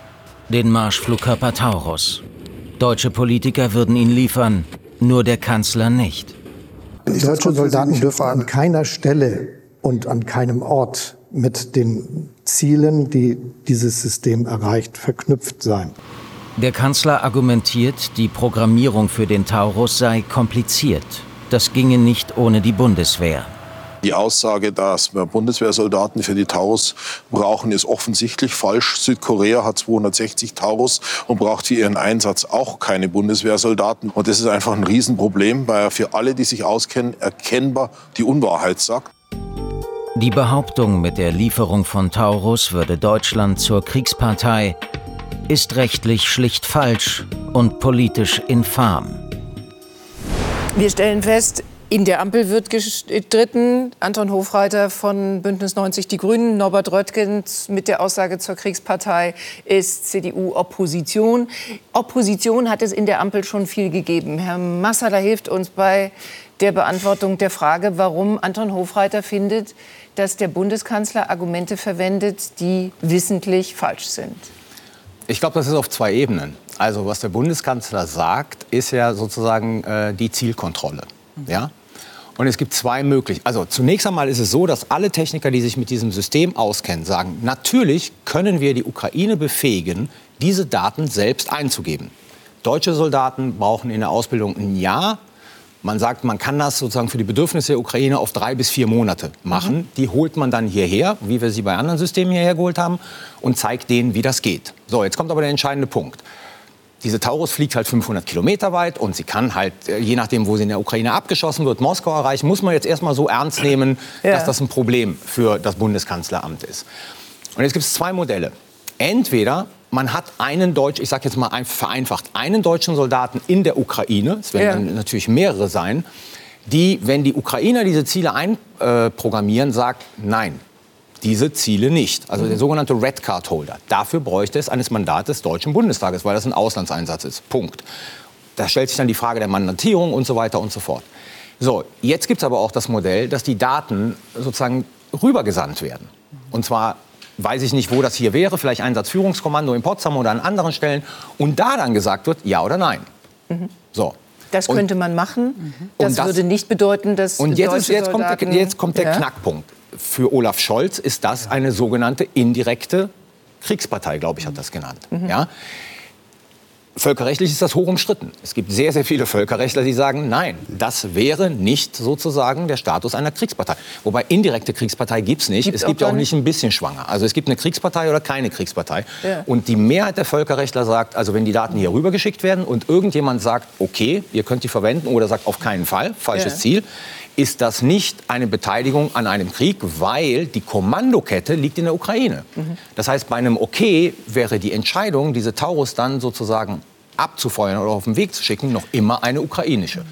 den Marschflugkörper Taurus. Deutsche Politiker würden ihn liefern, nur der Kanzler nicht. Deutsche Soldaten dürfen an keiner Stelle und an keinem Ort mit den Zielen, die dieses System erreicht, verknüpft sein. Der Kanzler argumentiert, die Programmierung für den Taurus sei kompliziert. Das ginge nicht ohne die Bundeswehr. Die Aussage, dass wir Bundeswehrsoldaten für die Taurus brauchen, ist offensichtlich falsch. Südkorea hat 260 Taurus und braucht für ihren Einsatz auch keine Bundeswehrsoldaten. Und das ist einfach ein Riesenproblem, weil er für alle, die sich auskennen, erkennbar die Unwahrheit sagt. Die Behauptung, mit der Lieferung von Taurus würde Deutschland zur Kriegspartei, ist rechtlich schlicht falsch und politisch infam. Wir stellen fest, In der Ampel wird gestritten. Anton Hofreiter von Bündnis 90 Die Grünen, Norbert Röttgens mit der Aussage zur Kriegspartei ist CDU Opposition. Opposition hat es in der Ampel schon viel gegeben. Herr Massala hilft uns bei der Beantwortung der Frage, warum Anton Hofreiter findet, dass der Bundeskanzler Argumente verwendet, die wissentlich falsch sind. Ich glaube, das ist auf zwei Ebenen. Also was der Bundeskanzler sagt, ist ja sozusagen äh, die Zielkontrolle. Ja? Und es gibt zwei Möglichkeiten. Also zunächst einmal ist es so, dass alle Techniker, die sich mit diesem System auskennen, sagen, natürlich können wir die Ukraine befähigen, diese Daten selbst einzugeben. Deutsche Soldaten brauchen in der Ausbildung ein Jahr. Man sagt, man kann das sozusagen für die Bedürfnisse der Ukraine auf drei bis vier Monate machen. Mhm. Die holt man dann hierher, wie wir sie bei anderen Systemen hierher geholt haben, und zeigt denen, wie das geht. So, jetzt kommt aber der entscheidende Punkt diese Taurus fliegt halt 500 Kilometer weit und sie kann halt, äh, je nachdem, wo sie in der Ukraine abgeschossen wird, Moskau erreichen. Muss man jetzt erstmal so ernst nehmen, ja. dass das ein Problem für das Bundeskanzleramt ist. Und jetzt gibt es zwei Modelle. Entweder man hat einen deutschen, ich sage jetzt mal vereinfacht, einen deutschen Soldaten in der Ukraine, es werden ja. dann natürlich mehrere sein, die, wenn die Ukrainer diese Ziele einprogrammieren, sagt, nein, diese Ziele nicht. Also der sogenannte Red Card Holder. Dafür bräuchte es eines Mandats des Deutschen Bundestages, weil das ein Auslandseinsatz ist. Punkt. Da stellt sich dann die Frage der Mandatierung und so weiter und so fort. So, jetzt gibt es aber auch das Modell, dass die Daten sozusagen rübergesandt werden. Und zwar weiß ich nicht, wo das hier wäre, vielleicht Einsatzführungskommando in Potsdam oder an anderen Stellen. Und da dann gesagt wird, ja oder nein. Mhm. So. Das könnte man machen. Das, das, würde nicht bedeuten, dass Und jetzt, ist, jetzt, kommt der, jetzt kommt der ja. Knackpunkt für Olaf Scholz ist das eine sogenannte indirekte Kriegspartei, glaube ich, hat das genannt. Mhm. Ja? Völkerrechtlich ist das hoch umstritten. Es gibt sehr, sehr viele Völkerrechtler, die sagen, nein, das wäre nicht sozusagen der Status einer Kriegspartei. Wobei indirekte Kriegspartei gibt es nicht. Gibt's es gibt auch, auch nicht ein bisschen schwanger. Also es gibt eine Kriegspartei oder keine Kriegspartei. Ja. Und die Mehrheit der Völkerrechtler sagt, also wenn die Daten hier rübergeschickt werden und irgendjemand sagt, okay, ihr könnt die verwenden oder sagt auf keinen Fall, falsches ja. Ziel, ist das nicht eine Beteiligung an einem Krieg, weil die Kommandokette liegt in der Ukraine. Mhm. Das heißt, bei einem Okay wäre die Entscheidung, diese Taurus dann sozusagen abzufeuern oder auf den Weg zu schicken, noch immer eine ukrainische.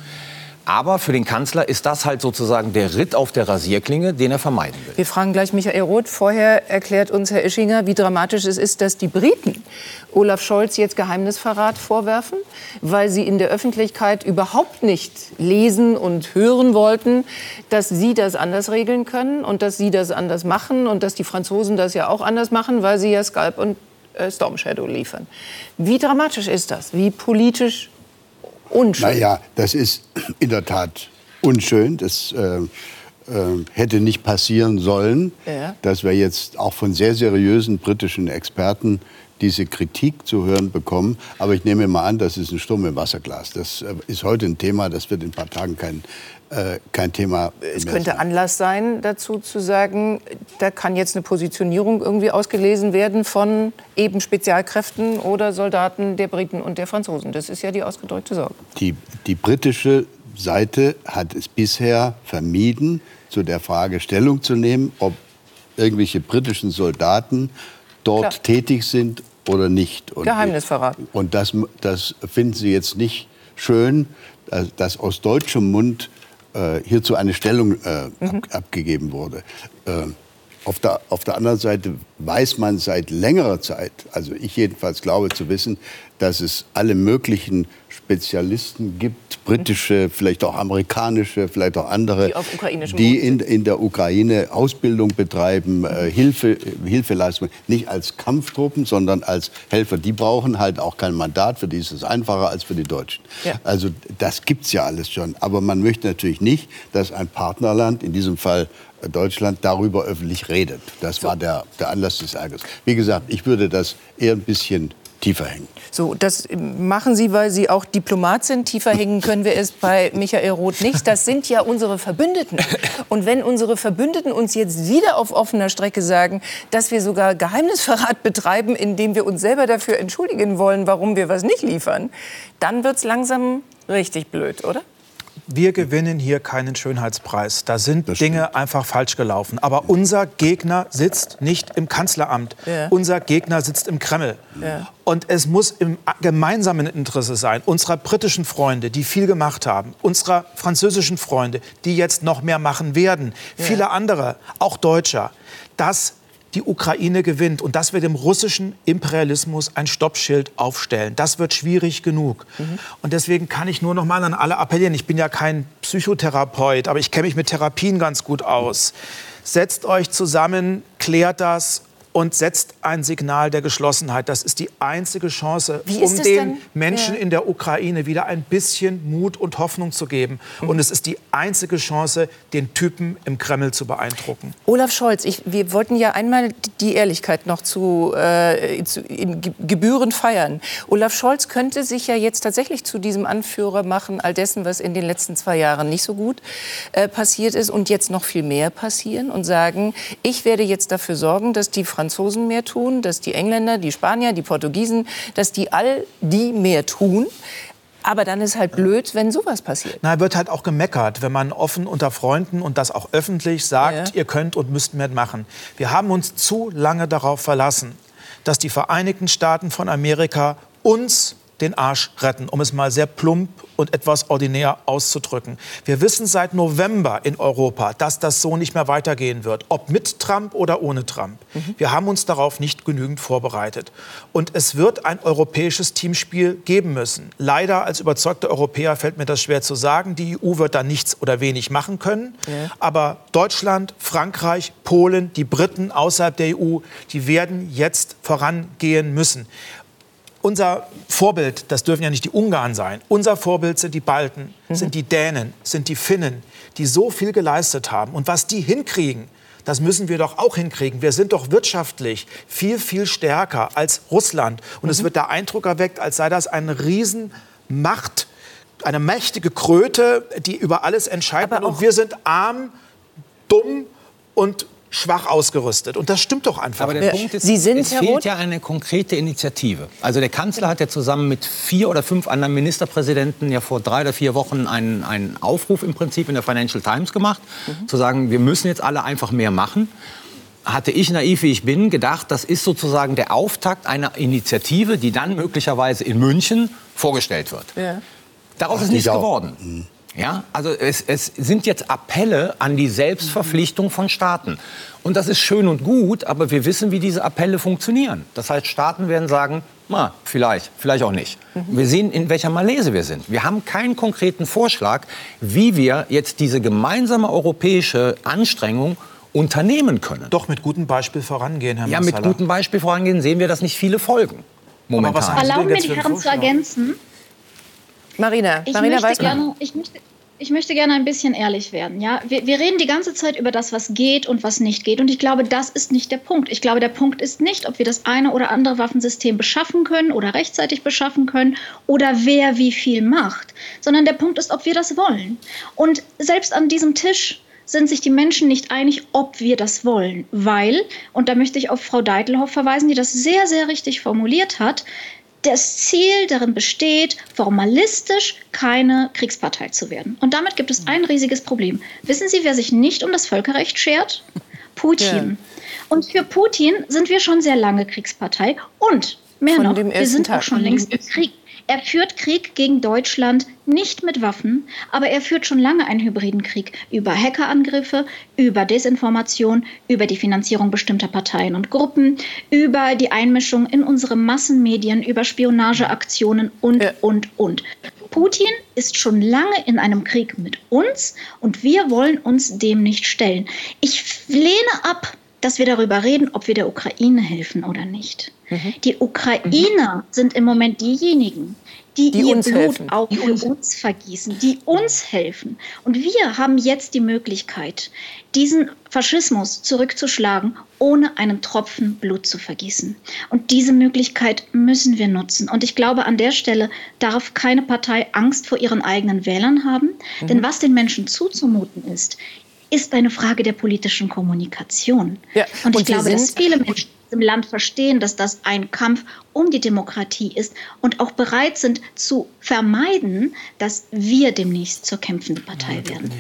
Aber für den Kanzler ist das halt sozusagen der Ritt auf der Rasierklinge, den er vermeiden will. Wir fragen gleich Michael Roth. Vorher erklärt uns Herr Ischinger, wie dramatisch es ist, dass die Briten Olaf Scholz jetzt Geheimnisverrat vorwerfen, weil sie in der Öffentlichkeit überhaupt nicht lesen und hören wollten, dass sie das anders regeln können und dass sie das anders machen und dass die Franzosen das ja auch anders machen, weil sie ja Skype und äh, Storm Shadow liefern. Wie dramatisch ist das? Wie politisch unschön. Naja, das ist in der Tat unschön. Das äh, hätte nicht passieren sollen, ja. dass wir jetzt auch von sehr seriösen britischen Experten diese Kritik zu hören bekommen. Aber ich nehme mal an, das ist ein Sturm im Wasserglas. Das äh, ist heute ein Thema, das wird in ein paar Tagen kein äh, kein Thema. Es könnte sein. Anlass sein, dazu zu sagen, da kann jetzt eine Positionierung irgendwie ausgelesen werden von eben Spezialkräften oder Soldaten der Briten und der Franzosen. Das ist ja die ausgedrückte Sorge. Die, die britische Seite hat es bisher vermieden, zu der Frage Stellung zu nehmen, ob irgendwelche britischen Soldaten dort Klar. tätig sind oder nicht. Und Geheimnisverrat. Und das, das finden Sie jetzt nicht schön, dass aus deutschem Mund äh, hierzu eine Stellung äh, mhm. ab, abgegeben wurde. Äh, auf der, auf der anderen Seite weiß man seit längerer Zeit, also ich jedenfalls glaube zu wissen, dass es alle möglichen Spezialisten gibt, britische, vielleicht auch amerikanische, vielleicht auch andere, die, die in, in der Ukraine Ausbildung betreiben, äh, Hilfe, Hilfeleistung, nicht als Kampftruppen, sondern als Helfer. Die brauchen halt auch kein Mandat, für die ist es einfacher als für die Deutschen. Ja. Also das gibt es ja alles schon. Aber man möchte natürlich nicht, dass ein Partnerland, in diesem Fall Deutschland darüber öffentlich redet. Das war der, der Anlass des Ärgers. Wie gesagt, ich würde das eher ein bisschen tiefer hängen. So, das machen Sie, weil Sie auch Diplomat sind. Tiefer hängen können wir es bei Michael Roth nicht. Das sind ja unsere Verbündeten. Und wenn unsere Verbündeten uns jetzt wieder auf offener Strecke sagen, dass wir sogar Geheimnisverrat betreiben, indem wir uns selber dafür entschuldigen wollen, warum wir was nicht liefern, dann wird es langsam richtig blöd, oder? Wir gewinnen hier keinen Schönheitspreis. Da sind Dinge einfach falsch gelaufen. Aber unser Gegner sitzt nicht im Kanzleramt. Ja. Unser Gegner sitzt im Kreml. Ja. Und es muss im gemeinsamen Interesse sein, unserer britischen Freunde, die viel gemacht haben, unserer französischen Freunde, die jetzt noch mehr machen werden, ja. viele andere, auch Deutscher, dass die Ukraine gewinnt und dass wir dem russischen Imperialismus ein Stoppschild aufstellen. Das wird schwierig genug. Mhm. Und deswegen kann ich nur noch mal an alle appellieren. Ich bin ja kein Psychotherapeut, aber ich kenne mich mit Therapien ganz gut aus. Setzt euch zusammen, klärt das und setzt ein Signal der Geschlossenheit. Das ist die einzige Chance, um den denn? Menschen ja. in der Ukraine wieder ein bisschen Mut und Hoffnung zu geben. Mhm. Und es ist die einzige Chance, den Typen im Kreml zu beeindrucken. Olaf Scholz, ich, wir wollten ja einmal die Ehrlichkeit noch zu, äh, zu in Gebühren feiern. Olaf Scholz könnte sich ja jetzt tatsächlich zu diesem Anführer machen, all dessen, was in den letzten zwei Jahren nicht so gut äh, passiert ist und jetzt noch viel mehr passieren und sagen, ich werde jetzt dafür sorgen, dass die Franzosen Franzosen mehr tun, dass die Engländer, die Spanier, die Portugiesen, dass die all die mehr tun. Aber dann ist halt blöd, wenn sowas passiert. Na, wird halt auch gemeckert, wenn man offen unter Freunden und das auch öffentlich sagt, ja. ihr könnt und müsst mehr machen. Wir haben uns zu lange darauf verlassen, dass die Vereinigten Staaten von Amerika uns den Arsch retten, um es mal sehr plump und etwas ordinär auszudrücken. Wir wissen seit November in Europa, dass das so nicht mehr weitergehen wird, ob mit Trump oder ohne Trump. Mhm. Wir haben uns darauf nicht genügend vorbereitet. Und es wird ein europäisches Teamspiel geben müssen. Leider als überzeugter Europäer fällt mir das schwer zu sagen. Die EU wird da nichts oder wenig machen können. Ja. Aber Deutschland, Frankreich, Polen, die Briten außerhalb der EU, die werden jetzt vorangehen müssen unser Vorbild, das dürfen ja nicht die Ungarn sein, unser Vorbild sind die Balten, mhm. sind die Dänen, sind die Finnen, die so viel geleistet haben. Und was die hinkriegen, das müssen wir doch auch hinkriegen. Wir sind doch wirtschaftlich viel, viel stärker als Russland. Und mhm. es wird der Eindruck erweckt, als sei das eine Riesenmacht, eine mächtige Kröte, die über alles entscheidet. Und wir sind arm, dumm und schwach ausgerüstet. Und das stimmt doch einfach. Aber der Punkt ist, Sie sind, es fehlt Roth? ja eine konkrete Initiative. Also der Kanzler hat ja zusammen mit vier oder fünf anderen Ministerpräsidenten ja vor drei oder vier Wochen einen, einen Aufruf im Prinzip in der Financial Times gemacht, mhm. zu sagen, wir müssen jetzt alle einfach mehr machen hatte ich, naiv wie ich bin, gedacht, das ist sozusagen der Auftakt einer Initiative, die dann möglicherweise in München vorgestellt wird. Ja. Daraus Ach, ist nichts geworden. Mhm. Ja, also es, es sind jetzt Appelle an die Selbstverpflichtung von Staaten. Und das ist schön und gut, aber wir wissen, wie diese Appelle funktionieren. Das heißt, Staaten werden sagen, na, vielleicht, vielleicht auch nicht. Wir sehen, in welcher Malaise wir sind. Wir haben keinen konkreten Vorschlag, wie wir jetzt diese gemeinsame europäische Anstrengung unternehmen können. Doch mit gutem Beispiel vorangehen, Herr Ja, mit gutem Beispiel vorangehen sehen wir, dass nicht viele folgen. Momentan. Erlauben mir die Herren zu ergänzen. Marina, ich Marina möchte gerne, ich möchte, ich möchte gerne ein bisschen ehrlich werden. Ja? Wir, wir, reden die ganze Zeit über das, was geht und was nicht geht. Und ich glaube, das ist nicht der Punkt. Ich glaube, der Punkt ist nicht, ob wir das eine oder andere Waffensystem beschaffen können oder rechtzeitig beschaffen können oder wer wie viel macht, sondern der Punkt ist, ob wir das wollen. Und selbst an diesem Tisch sind sich die Menschen nicht einig, ob wir das wollen. Weil, und da möchte ich auf Frau Deitelhoff verweisen, die das sehr, sehr richtig formuliert hat, das Ziel darin besteht, formalistisch keine Kriegspartei zu werden. Und damit gibt es ein riesiges Problem. Wissen Sie, wer sich nicht um das Völkerrecht schert? Putin. Ja. Und für Putin sind wir schon sehr lange Kriegspartei und mehr Von noch, wir sind Tag. auch schon längst im Krieg. Er führt Krieg gegen Deutschland nicht mit Waffen, aber er führt schon lange einen hybriden Krieg über Hackerangriffe, über Desinformation, über die Finanzierung bestimmter Parteien und Gruppen, über die Einmischung in unsere Massenmedien, über Spionageaktionen und, ja. und, und. Putin ist schon lange in einem Krieg mit uns und wir wollen uns dem nicht stellen. Ich lehne ab, dass wir darüber reden, ob wir der Ukraine helfen oder nicht. Mhm. Die Ukrainer mhm. sind im Moment diejenigen, die, die ihr Blut helfen. auch die uns. uns vergießen, die uns helfen. Und wir haben jetzt die Möglichkeit, diesen Faschismus zurückzuschlagen, ohne einen Tropfen Blut zu vergießen. Und diese Möglichkeit müssen wir nutzen. Und ich glaube, an der Stelle darf keine Partei Angst vor ihren eigenen Wählern haben. Mhm. Denn was den Menschen zuzumuten ist, ist eine Frage der politischen Kommunikation. Ja. Und ich und glaube, dass viele Menschen im Land verstehen, dass das ein Kampf um die Demokratie ist und auch bereit sind zu vermeiden, dass wir demnächst zur kämpfenden Partei werden.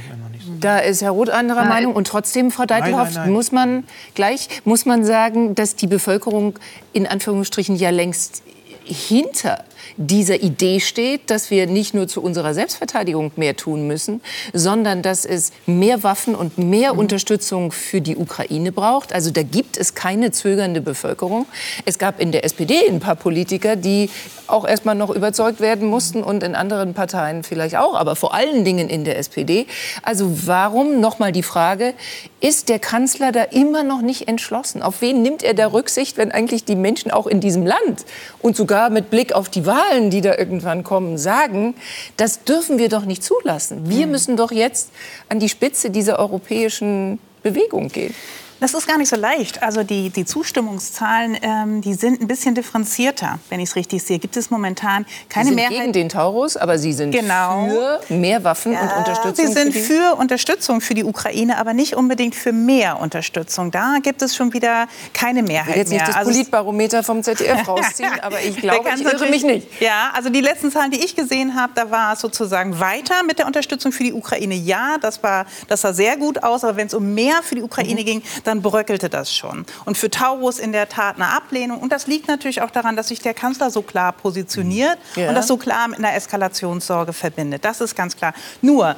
Da ist Herr Roth anderer nein. Meinung. Und trotzdem, Frau Deitelhoff, nein, nein, muss man gleich muss man sagen, dass die Bevölkerung in Anführungsstrichen ja längst hinter dieser Idee steht, dass wir nicht nur zu unserer Selbstverteidigung mehr tun müssen, sondern dass es mehr Waffen und mehr mhm. Unterstützung für die Ukraine braucht. Also da gibt es keine zögernde Bevölkerung. Es gab in der SPD ein paar Politiker, die auch erst mal noch überzeugt werden mussten und in anderen Parteien vielleicht auch, aber vor allen Dingen in der SPD. Also warum noch mal die Frage, ist der Kanzler da immer noch nicht entschlossen? Auf wen nimmt er da Rücksicht, wenn eigentlich die Menschen auch in diesem Land und sogar mit Blick auf die Wahlen, die da irgendwann kommen, sagen, das dürfen wir doch nicht zulassen. Wir hm. müssen doch jetzt an die Spitze dieser europäischen Bewegung gehen. Das ist gar nicht so leicht. Also die, die Zustimmungszahlen, ähm, die sind ein bisschen differenzierter, wenn ich es richtig sehe. Gibt es momentan keine Sie sind Mehrheit gegen den Taurus, aber Sie sind genau. für mehr Waffen ja, und Unterstützung. Sie sind für, für, Unterstützung für die Ukraine, aber nicht unbedingt für mehr Unterstützung. Da gibt es schon wieder keine Mehrheit ich will jetzt nicht mehr. das also Politbarometer vom ZDF rausziehen, aber ich glaube, ich irre mich nicht. Ja, also die letzten Zahlen, die ich gesehen habe, da war es sozusagen weiter mit der Unterstützung für die Ukraine. Ja, das war das sah sehr gut aus, aber wenn es um mehr für die Ukraine mhm. ging, dann bröckelte das schon. Und für Taurus in der Tat eine Ablehnung. Und das liegt natürlich auch daran, dass sich der Kanzler so klar positioniert ja. und das so klar mit einer Eskalationssorge verbindet. Das ist ganz klar. Nur,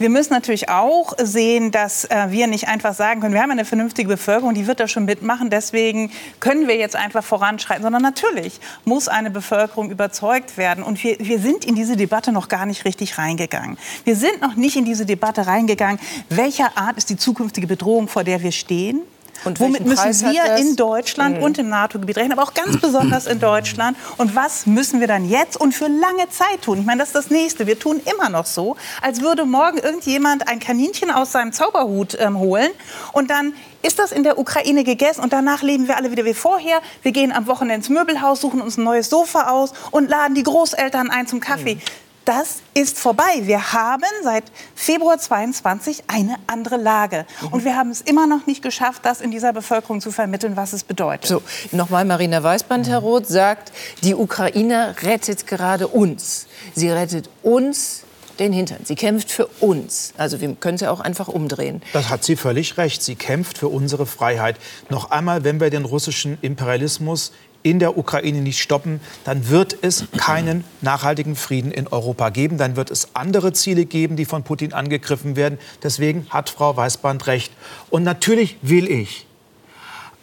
wir müssen natürlich auch sehen, dass äh, wir nicht einfach sagen können, wir haben eine vernünftige Bevölkerung, die wird das schon mitmachen, deswegen können wir jetzt einfach voranschreiten, sondern natürlich muss eine Bevölkerung überzeugt werden. Und wir, wir sind in diese Debatte noch gar nicht richtig reingegangen. Wir sind noch nicht in diese Debatte reingegangen, welcher Art ist die zukünftige Bedrohung, vor der wir stehen. Und Womit müssen wir in Deutschland mhm. und im NATO-Gebiet rechnen, aber auch ganz besonders in Deutschland? Und was müssen wir dann jetzt und für lange Zeit tun? Ich meine, das ist das Nächste. Wir tun immer noch so, als würde morgen irgendjemand ein Kaninchen aus seinem Zauberhut ähm, holen und dann ist das in der Ukraine gegessen und danach leben wir alle wieder wie vorher. Wir gehen am Wochenende ins Möbelhaus, suchen uns ein neues Sofa aus und laden die Großeltern ein zum Kaffee. Mhm das ist vorbei. Wir haben seit Februar 22 eine andere Lage. Mhm. Und wir haben es immer noch nicht geschafft, das in dieser Bevölkerung zu vermitteln, was es bedeutet. So, nochmal Marina Weißband, Herr Roth, sagt, die Ukraine rettet gerade uns. Sie rettet uns den Hintern. Sie kämpft für uns. Also wir können sie auch einfach umdrehen. Das hat sie völlig recht. Sie kämpft für unsere Freiheit. Noch einmal, wenn wir den russischen Imperialismus in der Ukraine nicht stoppen, dann wird es keinen nachhaltigen Frieden in Europa geben. Dann wird es andere Ziele geben, die von Putin angegriffen werden. Deswegen hat Frau Weißband recht. Und natürlich will ich.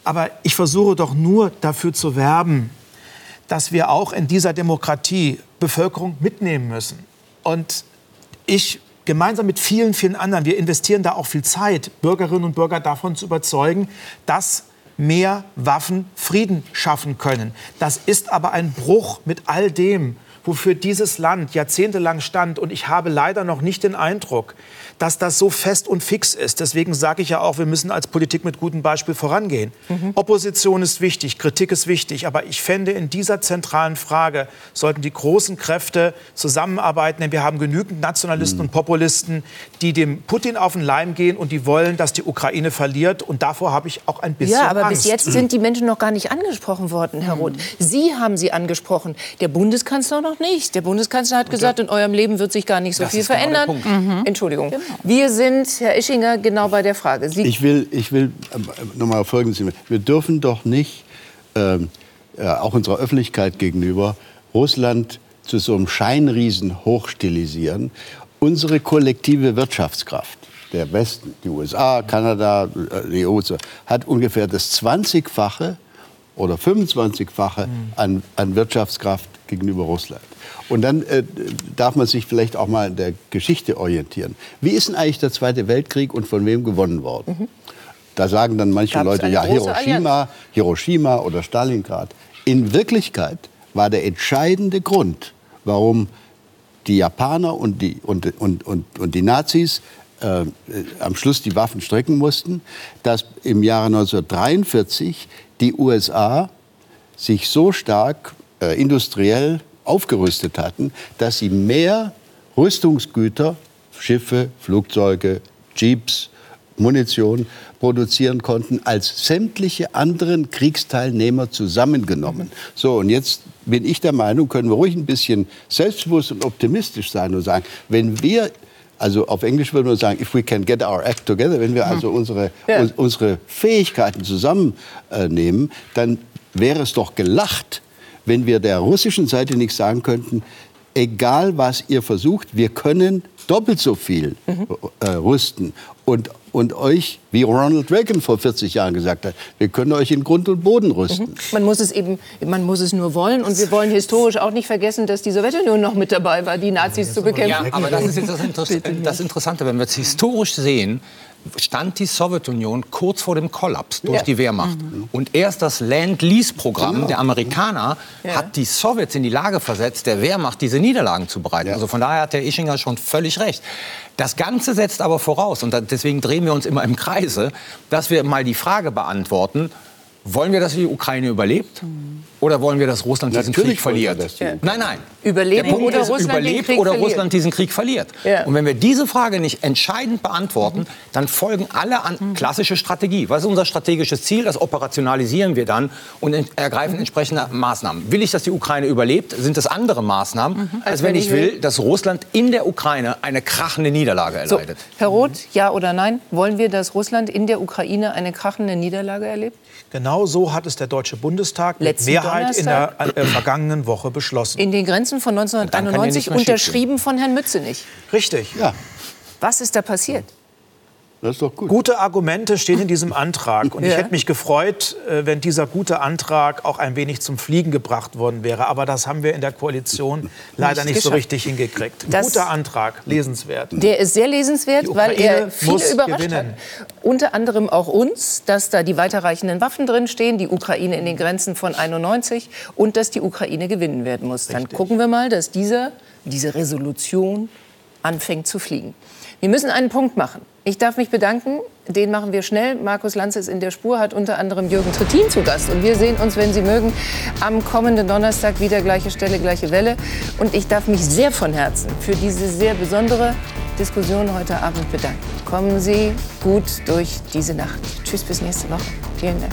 Aber ich versuche doch nur dafür zu werben, dass wir auch in dieser Demokratie Bevölkerung mitnehmen müssen. Und ich gemeinsam mit vielen, vielen anderen, wir investieren da auch viel Zeit, Bürgerinnen und Bürger davon zu überzeugen, dass mehr Waffen Frieden schaffen können. Das ist aber ein Bruch mit all dem, wofür dieses Land jahrzehntelang stand. Und ich habe leider noch nicht den Eindruck, dass das so fest und fix ist. Deswegen sage ich ja auch, wir müssen als Politik mit gutem Beispiel vorangehen. Mhm. Opposition ist wichtig, Kritik ist wichtig, aber ich fände, in dieser zentralen Frage sollten die großen Kräfte zusammenarbeiten, denn wir haben genügend Nationalisten mhm. und Populisten, die dem Putin auf den Leim gehen und die wollen, dass die Ukraine verliert. Und davor habe ich auch ein bisschen Ja, aber Angst. bis jetzt sind die Menschen noch gar nicht angesprochen worden, Herr mhm. Roth. Sie haben sie angesprochen, der Bundeskanzler noch nicht. Der Bundeskanzler hat gesagt, in eurem Leben wird sich gar nicht so das viel genau verändern. Genau Entschuldigung. Wir sind, Herr Ischinger, genau bei der Frage. Sie ich will, ich will äh, noch mal Folgendes. Wir dürfen doch nicht, ähm, äh, auch unserer Öffentlichkeit gegenüber, Russland zu so einem Scheinriesen hochstilisieren. Unsere kollektive Wirtschaftskraft, der Westen, die USA, Kanada, äh, die EU, hat ungefähr das 20-fache oder 25-fache mhm. an, an Wirtschaftskraft gegenüber Russland. Und dann äh, darf man sich vielleicht auch mal in der Geschichte orientieren. Wie ist denn eigentlich der Zweite Weltkrieg und von wem gewonnen worden? Mhm. Da sagen dann manche Gab's Leute, ja, Hiroshima, Hiroshima oder Stalingrad. In Wirklichkeit war der entscheidende Grund, warum die Japaner und die, und, und, und, und die Nazis äh, am Schluss die Waffen strecken mussten, dass im Jahre 1943 die USA sich so stark äh, industriell aufgerüstet hatten, dass sie mehr Rüstungsgüter, Schiffe, Flugzeuge, Jeeps, Munition produzieren konnten als sämtliche anderen Kriegsteilnehmer zusammengenommen. So, und jetzt bin ich der Meinung, können wir ruhig ein bisschen selbstbewusst und optimistisch sein und sagen, wenn wir also auf Englisch würde man sagen, if we can get our act together, wenn wir also unsere, ja. uns, unsere Fähigkeiten zusammennehmen, dann wäre es doch gelacht, wenn wir der russischen Seite nicht sagen könnten, egal was ihr versucht, wir können doppelt so viel mhm. äh, rüsten. Und und euch, wie Ronald Reagan vor 40 Jahren gesagt hat, wir können euch in Grund und Boden rüsten. Mhm. Man muss es eben, man muss es nur wollen. Und wir wollen historisch auch nicht vergessen, dass die Sowjetunion noch mit dabei war, die Nazis zu bekämpfen. Ja, aber das ist jetzt das, Inter das Interessante, wenn wir es historisch sehen, stand die Sowjetunion kurz vor dem Kollaps durch ja. die Wehrmacht. Mhm. Und erst das Land-Lease-Programm genau. der Amerikaner ja. hat die Sowjets in die Lage versetzt, der Wehrmacht diese Niederlagen zu bereiten. Ja. Also von daher hat der Ischinger schon völlig recht. Das Ganze setzt aber voraus, und deswegen drehen wir uns immer im Kreise, dass wir mal die Frage beantworten, wollen wir, dass die Ukraine überlebt? Oder wollen wir, dass Russland Natürlich diesen Krieg verliert? Ja. Nein, nein. Überleben oder ist, Russland überlebt oder verliert. Russland diesen Krieg verliert. Ja. Und wenn wir diese Frage nicht entscheidend beantworten, mhm. dann folgen alle an mhm. klassische Strategie. Was ist unser strategisches Ziel? Das operationalisieren wir dann und ergreifen mhm. entsprechende Maßnahmen. Will ich, dass die Ukraine überlebt, sind das andere Maßnahmen, mhm. als, als, wenn ich will, dass Russland in der Ukraine eine krachende Niederlage erleidet. So, Herr Roth, ja oder nein? Wollen wir, dass Russland in der Ukraine eine krachende Niederlage erlebt? Genau so hat es der Deutsche Bundestag mit Mehrheit Donnerstag. in der äh, vergangenen Woche beschlossen. In den Grenzen von 1991 unterschrieben von Herrn Mützenich. Richtig. Ja. Was ist da passiert? Das ist doch gut. Gute Argumente stehen in diesem Antrag. Und ich hätte mich gefreut, äh, wenn dieser gute Antrag auch ein wenig zum Fliegen gebracht worden wäre. Aber das haben wir in der Koalition leider nicht, nicht so richtig hingekriegt. Ein guter Antrag, lesenswert. Der ist sehr lesenswert, weil er viele überrascht gewinnen. hat. Unter anderem auch uns, dass da die weiterreichenden Waffen drinstehen, die Ukraine in den Grenzen von 91 und dass die Ukraine gewinnen werden muss. Dann gucken wir mal, dass dieser, diese Resolution anfängt zu fliegen. Wir müssen einen Punkt machen. Ich darf mich bedanken. Den machen wir schnell. Markus Lanz ist in der Spur, hat unter anderem Jürgen Trittin zu Gast. Und wir sehen uns, wenn Sie mögen, am kommenden Donnerstag wieder gleiche Stelle, gleiche Welle. Und ich darf mich sehr von Herzen für diese sehr besondere Diskussion heute Abend bedanken. Kommen Sie gut durch diese Nacht. Tschüss bis nächste Woche. Vielen Dank.